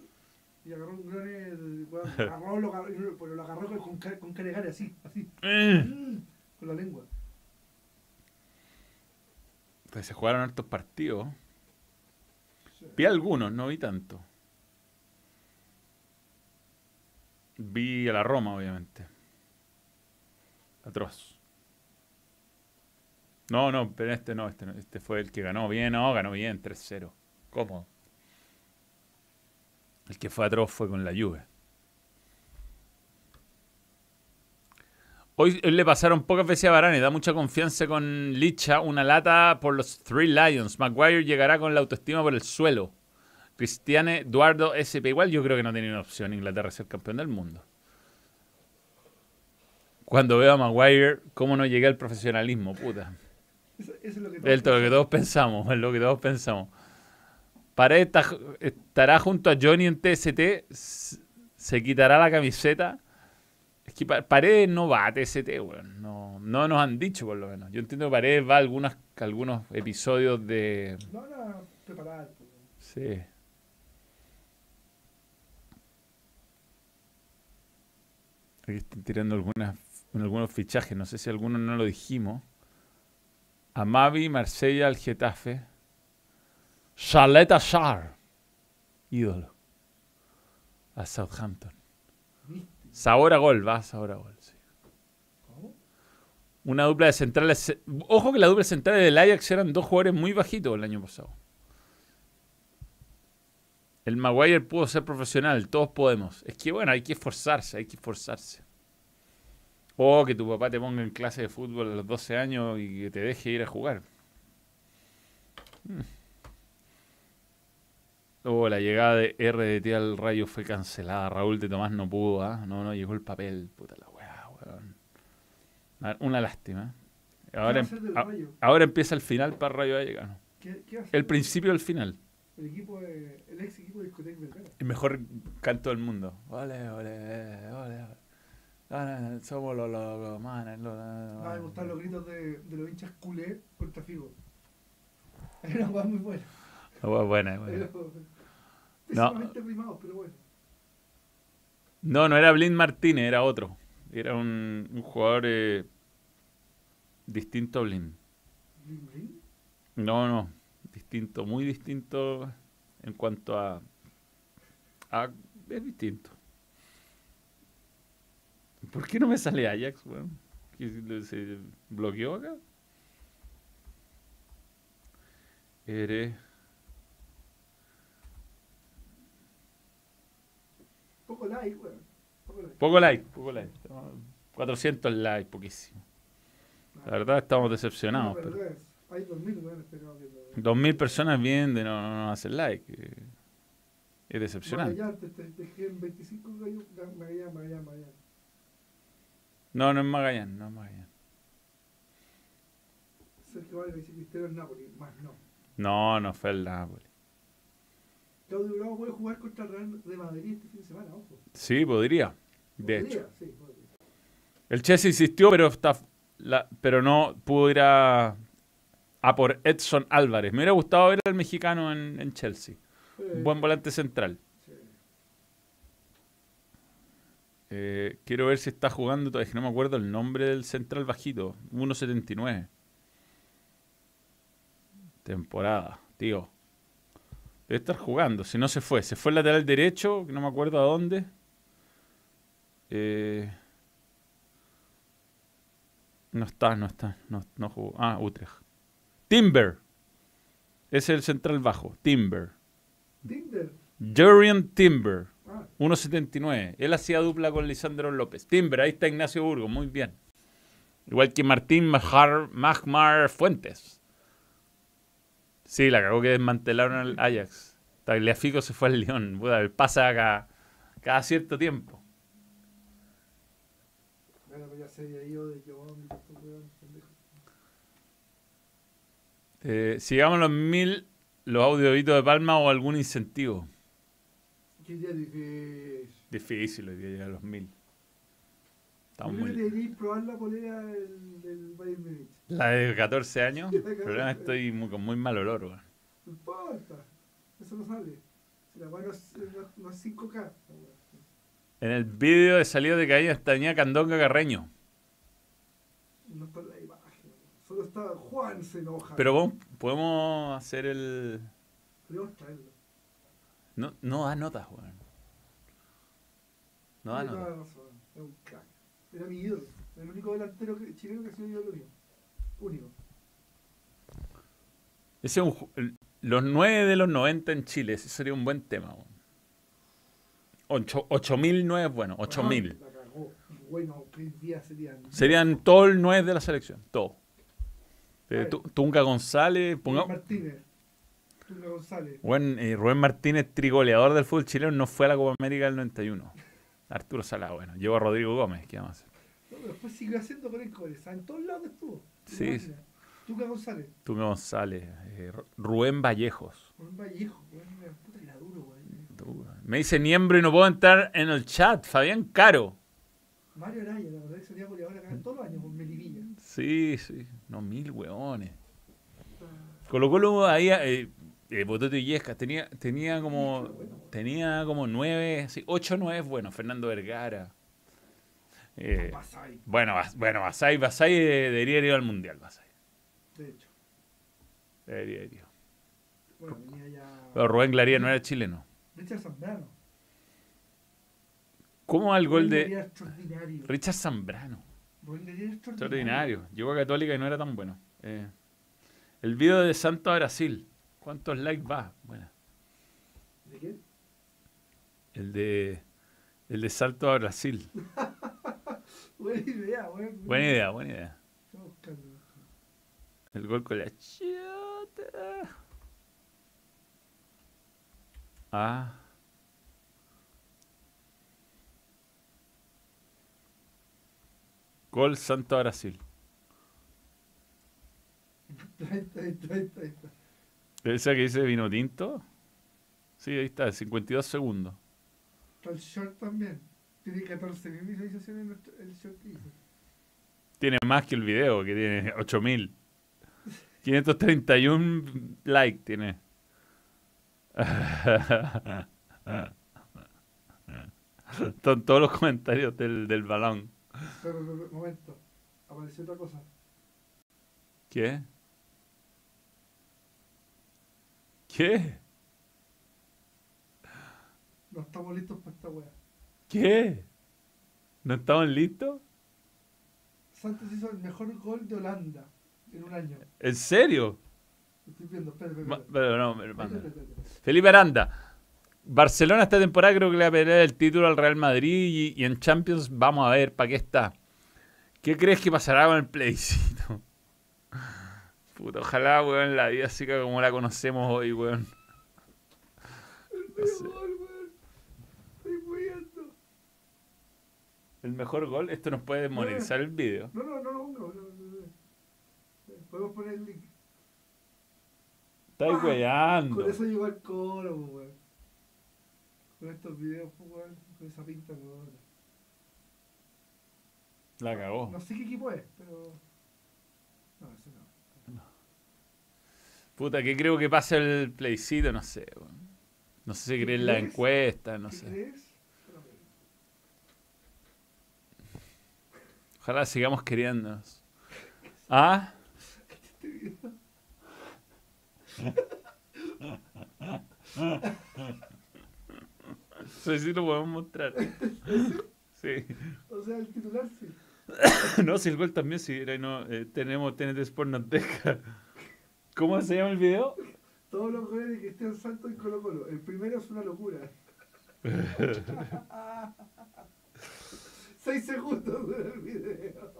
y agarró un gran. el- *laughs* agarró, lo agarró, pero lo agarró con, con Calegari así, así. Eh. Mm, con la lengua. Pues se jugaron hartos partidos. Vi algunos, no vi tanto. Vi a la Roma, obviamente. Atroz. No, no, pero este no, este no. Este fue el que ganó bien, no, ganó bien, 3-0. ¿Cómo? El que fue atroz fue con la. Hoy, hoy le pasaron pocas veces a Varane, da mucha confianza con Licha, una lata por los Three Lions. Maguire llegará con la autoestima por el suelo. Cristiane Eduardo SP. Igual yo creo que no tenía una opción Inglaterra ser campeón del mundo. cuando veo a Maguire, cómo no llegué al profesionalismo, puta. Eso, eso es lo que Es lo que todos pensamos, es lo que todos pensamos. Está- estará junto a Johnny en TST, se quitará la camiseta. Es que Pa- Paredes no va a TST, weón. No, no nos han dicho, por lo menos. Yo entiendo que Paredes va a algunas, algunos episodios de. No van a preparar. pues. Sí. Aquí están tirando algunas, algunos fichajes. No sé si algunos no lo dijimos. Amavi, Marsella, al Getafe. Charleta Shar. Ídolo. A Southampton. Sabor a gol, va sabor a gol. sí. Una dupla de centrales. Ojo que la dupla de centrales del Ajax eran dos jugadores muy bajitos el año pasado. El Maguire pudo ser profesional, todos podemos. Es que bueno, hay que esforzarse, hay que esforzarse. O que tu papá te ponga en clase de fútbol a los 12 años y que te deje ir a jugar. Mm. Oh, la llegada de RDT al Rayo fue cancelada. Raúl de Tomás no pudo, ¿ah? No, no llegó el papel. Puta la weá, weón. Una lástima. ¿Qué va Ahora, a Rayo? ahora empieza el final para Rayo Vallecano. ¿Qué, El principio del final. El equipo de, el ex equipo de Discoteca Vergara? El mejor canto del mundo. Ole, ole, ole. ole. Somos los locos, manes. Los, Ah, me gustaban los gritos de, de los hinchas culé contra *laughs* Figo. Era una hueá muy buena. buena, buena, buena. No. pero bueno. No, no era Blind Martínez, era otro. Era un, un jugador eh, distinto a Blind. Bling. No, no. Distinto, muy distinto en cuanto a. a es distinto. ¿Por qué no me sale Ajax, weón? ¿Que ¿Se bloqueó acá? Eres. Poco like, weón. Poco like. Poco like, poco like. 400 likes, poquísimo. La verdad estamos decepcionados. No, pero Hay 2000 weones pero que lo- 2000 personas viendo y no, no, no hacen like. eh, Es decepcionante. Magallanes, te, te, te escriben 25 gallos, Ga- Magallanes, Magallanes, Magallanes. No, no es Magallanes, no es Magallanes. Sergio Vargas dice Cristiano en Napoli, más no. No, no fue el Napoli. Claudio Bravo puede jugar contra el Real de Madrid este fin de semana, ojo. Sí, podría. De Podría, hecho. Sí, podría. El Chelsea insistió, pero está la- pero no pudo ir a, a por Edson Álvarez. Me hubiera gustado ver al mexicano en, en Chelsea. Buen volante central. sí. Eh, quiero ver si está jugando, todavía es que no me acuerdo el nombre del central bajito. 1.79. Temporada, tío. Debe estar jugando, si no se fue. Se fue el lateral derecho, que no me acuerdo a dónde. Eh, no está, no está. No, no jugó. Ah, Utrecht. Timber. Ese es el central bajo. Timber. Tinder. Jurian Timber. Ah, 1.79. Él hacía dupla con Lisandro López. Timber, ahí está Ignacio Burgos, muy bien. Igual que Martín Magmar Fuentes. Sí, la cagó que desmantelaron al Ajax. Tagliafico se fue al León. Puta, pasa cada, cada cierto tiempo. bueno, pues ya se había ido de Jovan y todo esto, weón, pendejo. Eh, sigamos los mil, los audioditos de Palma o algún incentivo. ¿Qué día dije? Difícil hoy día llegar a los mil. Estamos muy... probar la polera del, del Bayern. La de 14 años. El problema es que 14. estoy muy- con muy mal olor. weón. No importa. Eso no sale. Si la weá no es, no, no es 5K. la weá. En el vídeo de salida de caída tenía Candonga Carreño. No está en la imagen. Juan se enoja. Pero vos- podemos hacer el. Traerlo. No, no da notas, weón. No da notas. Es un crack. Era mi ídolo. El único delantero chileno que ha sido ídolo mío. Único. Ese es un los 9 de los 90 en Chile, ese sería un buen tema. weón. Ocho- 8000 9 bueno, 8000. Ah, bueno, serían. Serían todos el 9 de la selección, todo. Eh, Vale. Tu- Tunga González, Rubén ponga, Martínez. Tunga González. Bueno, eh, Rubén Martínez, trigoleador del fútbol chileno, no fue a la Copa América del 91. *laughs* Arturo Salá, bueno, llegó a Rodrigo Gómez, ¿qué vamos a hacer? pero después siguió haciendo con el core. ¿sabes? En todos lados estuvo. Sí. Tuca González. Tuca González, eh, Rubén Vallejos. Con un Vallejo, weón. mira, Puta que la duro, weón. Tu- Me dice miembro y no puedo entrar en el chat. Fabián Caro. Mario Araya, la verdad que salía goleador acá todos los años con Melivilla. Sí, sí. No, mil hueones. Colo Colo ahí, eh, eh, Bototo y Yescas, tenía, tenía como tenía como nueve, sí, ocho nueve, bueno, Fernando Vergara. Eh, bueno, Bas- bueno, Basay, Basay eh, debería ido al Mundial, Basay. de hecho. Debería ido. Bueno, venía ya. Pero Rubén Glaría no era chileno. Richard Zambrano. ¿Cómo va el gol de. Richard Zambrano? Extraordinario. Extraordinario. Llegó a Católica y no era tan bueno. Eh, el video de Santo a Brasil. ¿Cuántos likes va? Bueno, ¿De qué? el de el de Salto a Brasil. *laughs* Buena idea, weón. Buena idea, buena idea. Estoy buscando. El gol con la chota. Ah. Gol Santo a Brasil. Ahí está, ahí está, ahí está. ¿Esa que dice vino tinto? Sí, ahí está, 52 segundos. Está el short también. Tiene 14.000 visualizaciones el short que hizo. Tiene más que el video, que tiene 8000. 531 likes tiene. *laughs* Están todos los comentarios del, del balón. Pero, momento. Apareció otra cosa. ¿Qué? ¿Qué? No estamos listos para esta weá. ¿Qué? ¿No estamos listos? Santos hizo el mejor gol de Holanda en un año. ¿En serio? Estoy viendo. Ma- espera. pero no. Felipe Aranda. Barcelona esta temporada creo que le va a pelear el título al Real Madrid y, y en Champions vamos a ver para qué está. ¿Qué crees que pasará con el plebiscito? *laughs* Puta, ojalá, weón, la vida siga como la conocemos hoy, weón. El mejor gol, weón. Estoy muriendo. El mejor gol, esto nos puede desmonetizar el vídeo. No, no, no lo pongo. No, no, no, no. Podemos poner el link. Estáis Ah, weyando. Con eso llegó al coro, weón. Con estos videos, weón. Con esa pinta, weón. La cagó. No sé qué equipo es, pero. No, ese no. Puta, ¿qué creo que pase el plebiscito? No sé, weón. No sé si ¿Qué crees la encuesta, no ¿Qué sé. crees? Ojalá sigamos queriéndonos. *laughs* ¿Ah? *laughs* Video. Sí, lo podemos mostrar. *laughs* Sí. O sea, el titular sí. *coughs* No, si el gol también, sí. no, eh, tenemos TNT Sport nos *laughs* deja. ¿Cómo se llama el video? Todos los goles de Cristian Santos en Colo Colo. El primero es una locura. *laughs* Seis segundos dura el video.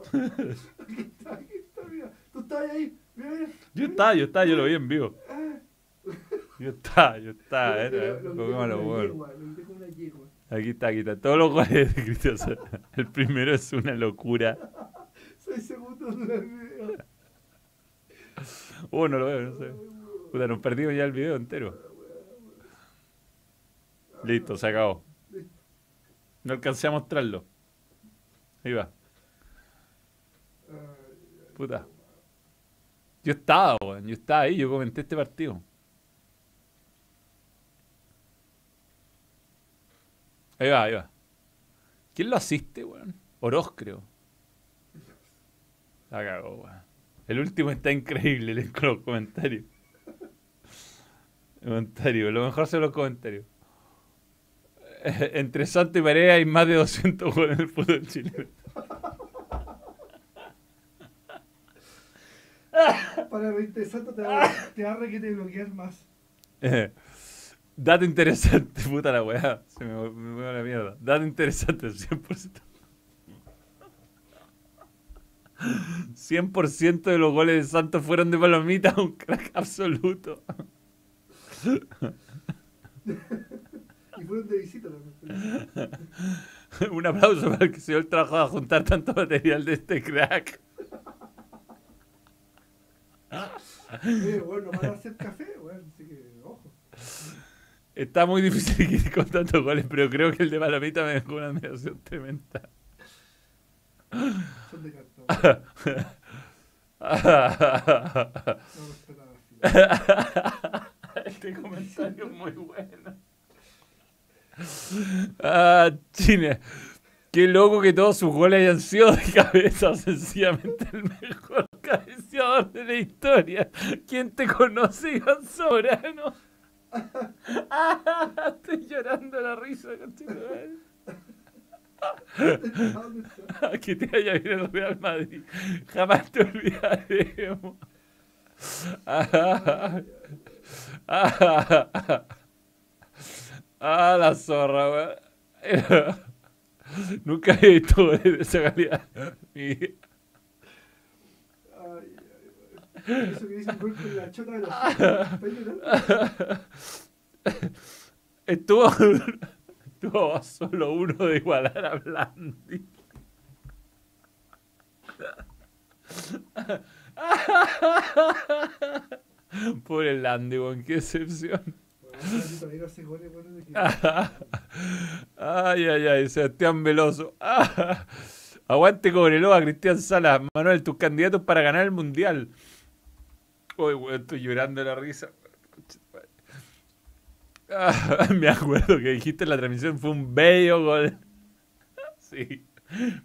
Aquí está, aquí está, mira. Tú estabas ahí. Mira, mira. Yo estaba, yo estaba, yo lo vi en vivo. Yo estaba, yo estaba. Lo- Era, lo- lo como yegua, una yegua. Aquí está, aquí está. Todos los goles de Cristian. El primero es una locura. Seis segundos el video. Uh, no lo veo, no sé. Puta, nos perdimos ya el video entero. Listo, se acabó. No alcancé a mostrarlo. Ahí va. Puta. Yo estaba, weón. Yo estaba ahí, yo comenté este partido. Ahí va, ahí va. ¿Quién lo asiste, weón? Oroz, creo. La cagó, weón. El último está increíble, leen *laughs* con los comentarios. Comentarios, lo mejor son los comentarios. Eh, Entre Santo y Marea hay más de 200 goles en el fútbol chileno. Para lo interesante te va, te va a bloquear más. Eh, dato interesante, *laughs* puta la weá. Se me, me mueve la mierda. Dato interesante, 100%. 100% de los goles de Santos fueron de Palomita, *laughs* un crack absoluto. Y fueron de visita. *laughs* Un aplauso para el que se dio el trabajo de juntar tanto material de este crack. Oye, bueno, no van a hacer café, weón, así que, ojo. Está muy difícil ir con tantos goles, pero creo que el de Palomita me dejó una admiración tremenda. Son de cartón. Este comentario es muy bueno. Ah, China. Qué loco que todos sus goles hayan sido de cabeza, sencillamente el mejor cabeceador de la historia. ¿Quién te conoce, Iván Sobrano? Ah, estoy llorando la risa, conchetumare. ¿Dónde está? que te vaya bien el Real Madrid. Jamás te olvidaremos. Ah, ah, la zorra, weón. Nunca he visto esa calidad. Mi- Ay, ay, ay. Eso que dicen gol con la chota de los ¿Está llorando? Estuvo, estuvo a solo uno de igualar a Blandi. Pobre Landy, weón, qué excepción. Blandi Ay, ay, ay, Sebastián Veloso. Ah, aguante Cobreloa, Cristian Salas. Manuel, tus candidatos para ganar el mundial. Uy, weón, estoy llorando de la risa. Ah, *laughs* me acuerdo que dijiste en la transmisión fue un bello gol. *laughs* Sí.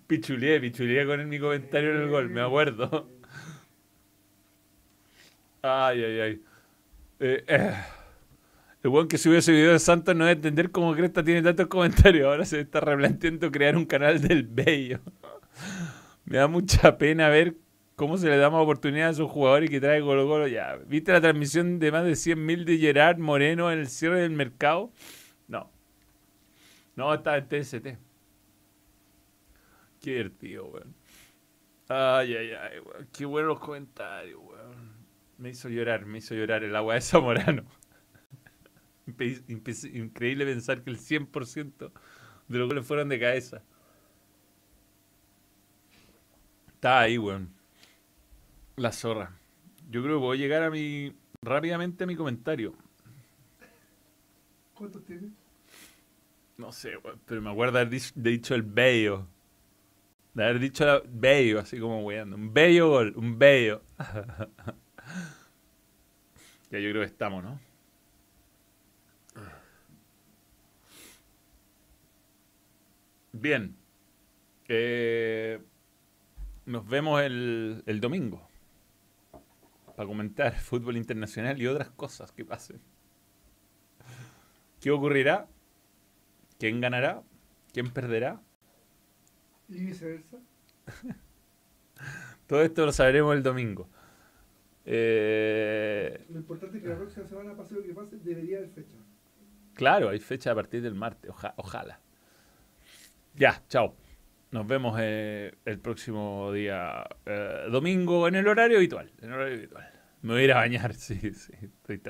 Pichulié, pichulié con mi comentario en el gol, me acuerdo. Ay, ay, ay. Eh, eh. El weón que subió ese video de Santos no debe entender cómo Cresta tiene tantos comentarios. Ahora se está replanteando crear un canal del Bello. *laughs* Me da mucha pena ver cómo se le da más oportunidad a esos jugadores que trae Colo Colo. Ya, ¿viste la transmisión de más de 100.000 de Gerard Moreno en el cierre del mercado? No. No, estaba en TST. Qué divertido, weón. Ay, ay, ay, weón. Qué buenos comentarios, weón. Me hizo llorar, me hizo llorar el agua de Zamorano. *laughs* Increíble pensar que el 100% de los goles fueron de cabeza. Está ahí, weón. La zorra. Yo creo que puedo llegar a mi. rápidamente a mi comentario. ¿Cuántos tiene? No sé, pero me acuerdo de haber de dicho el bello. De haber dicho la- bello, así como weando. Un bello gol, un bello. *laughs* ya yo creo que estamos, ¿no? Bien. Eh, nos vemos el, el domingo. Para comentar *laughs* fútbol internacional y otras cosas que pasen. ¿Qué ocurrirá? ¿Quién ganará? ¿Quién perderá? Y viceversa. *laughs* Todo esto lo sabremos el domingo. Eh, Lo importante es que la próxima semana, pase lo que pase, debería haber fecha. claro, hay fecha a partir del martes, oja- ojalá. Ya, chao. Nos vemos eh, el próximo día eh, domingo en el horario habitual. En el horario habitual. Me voy a ir a bañar, *laughs* sí, sí, estoy.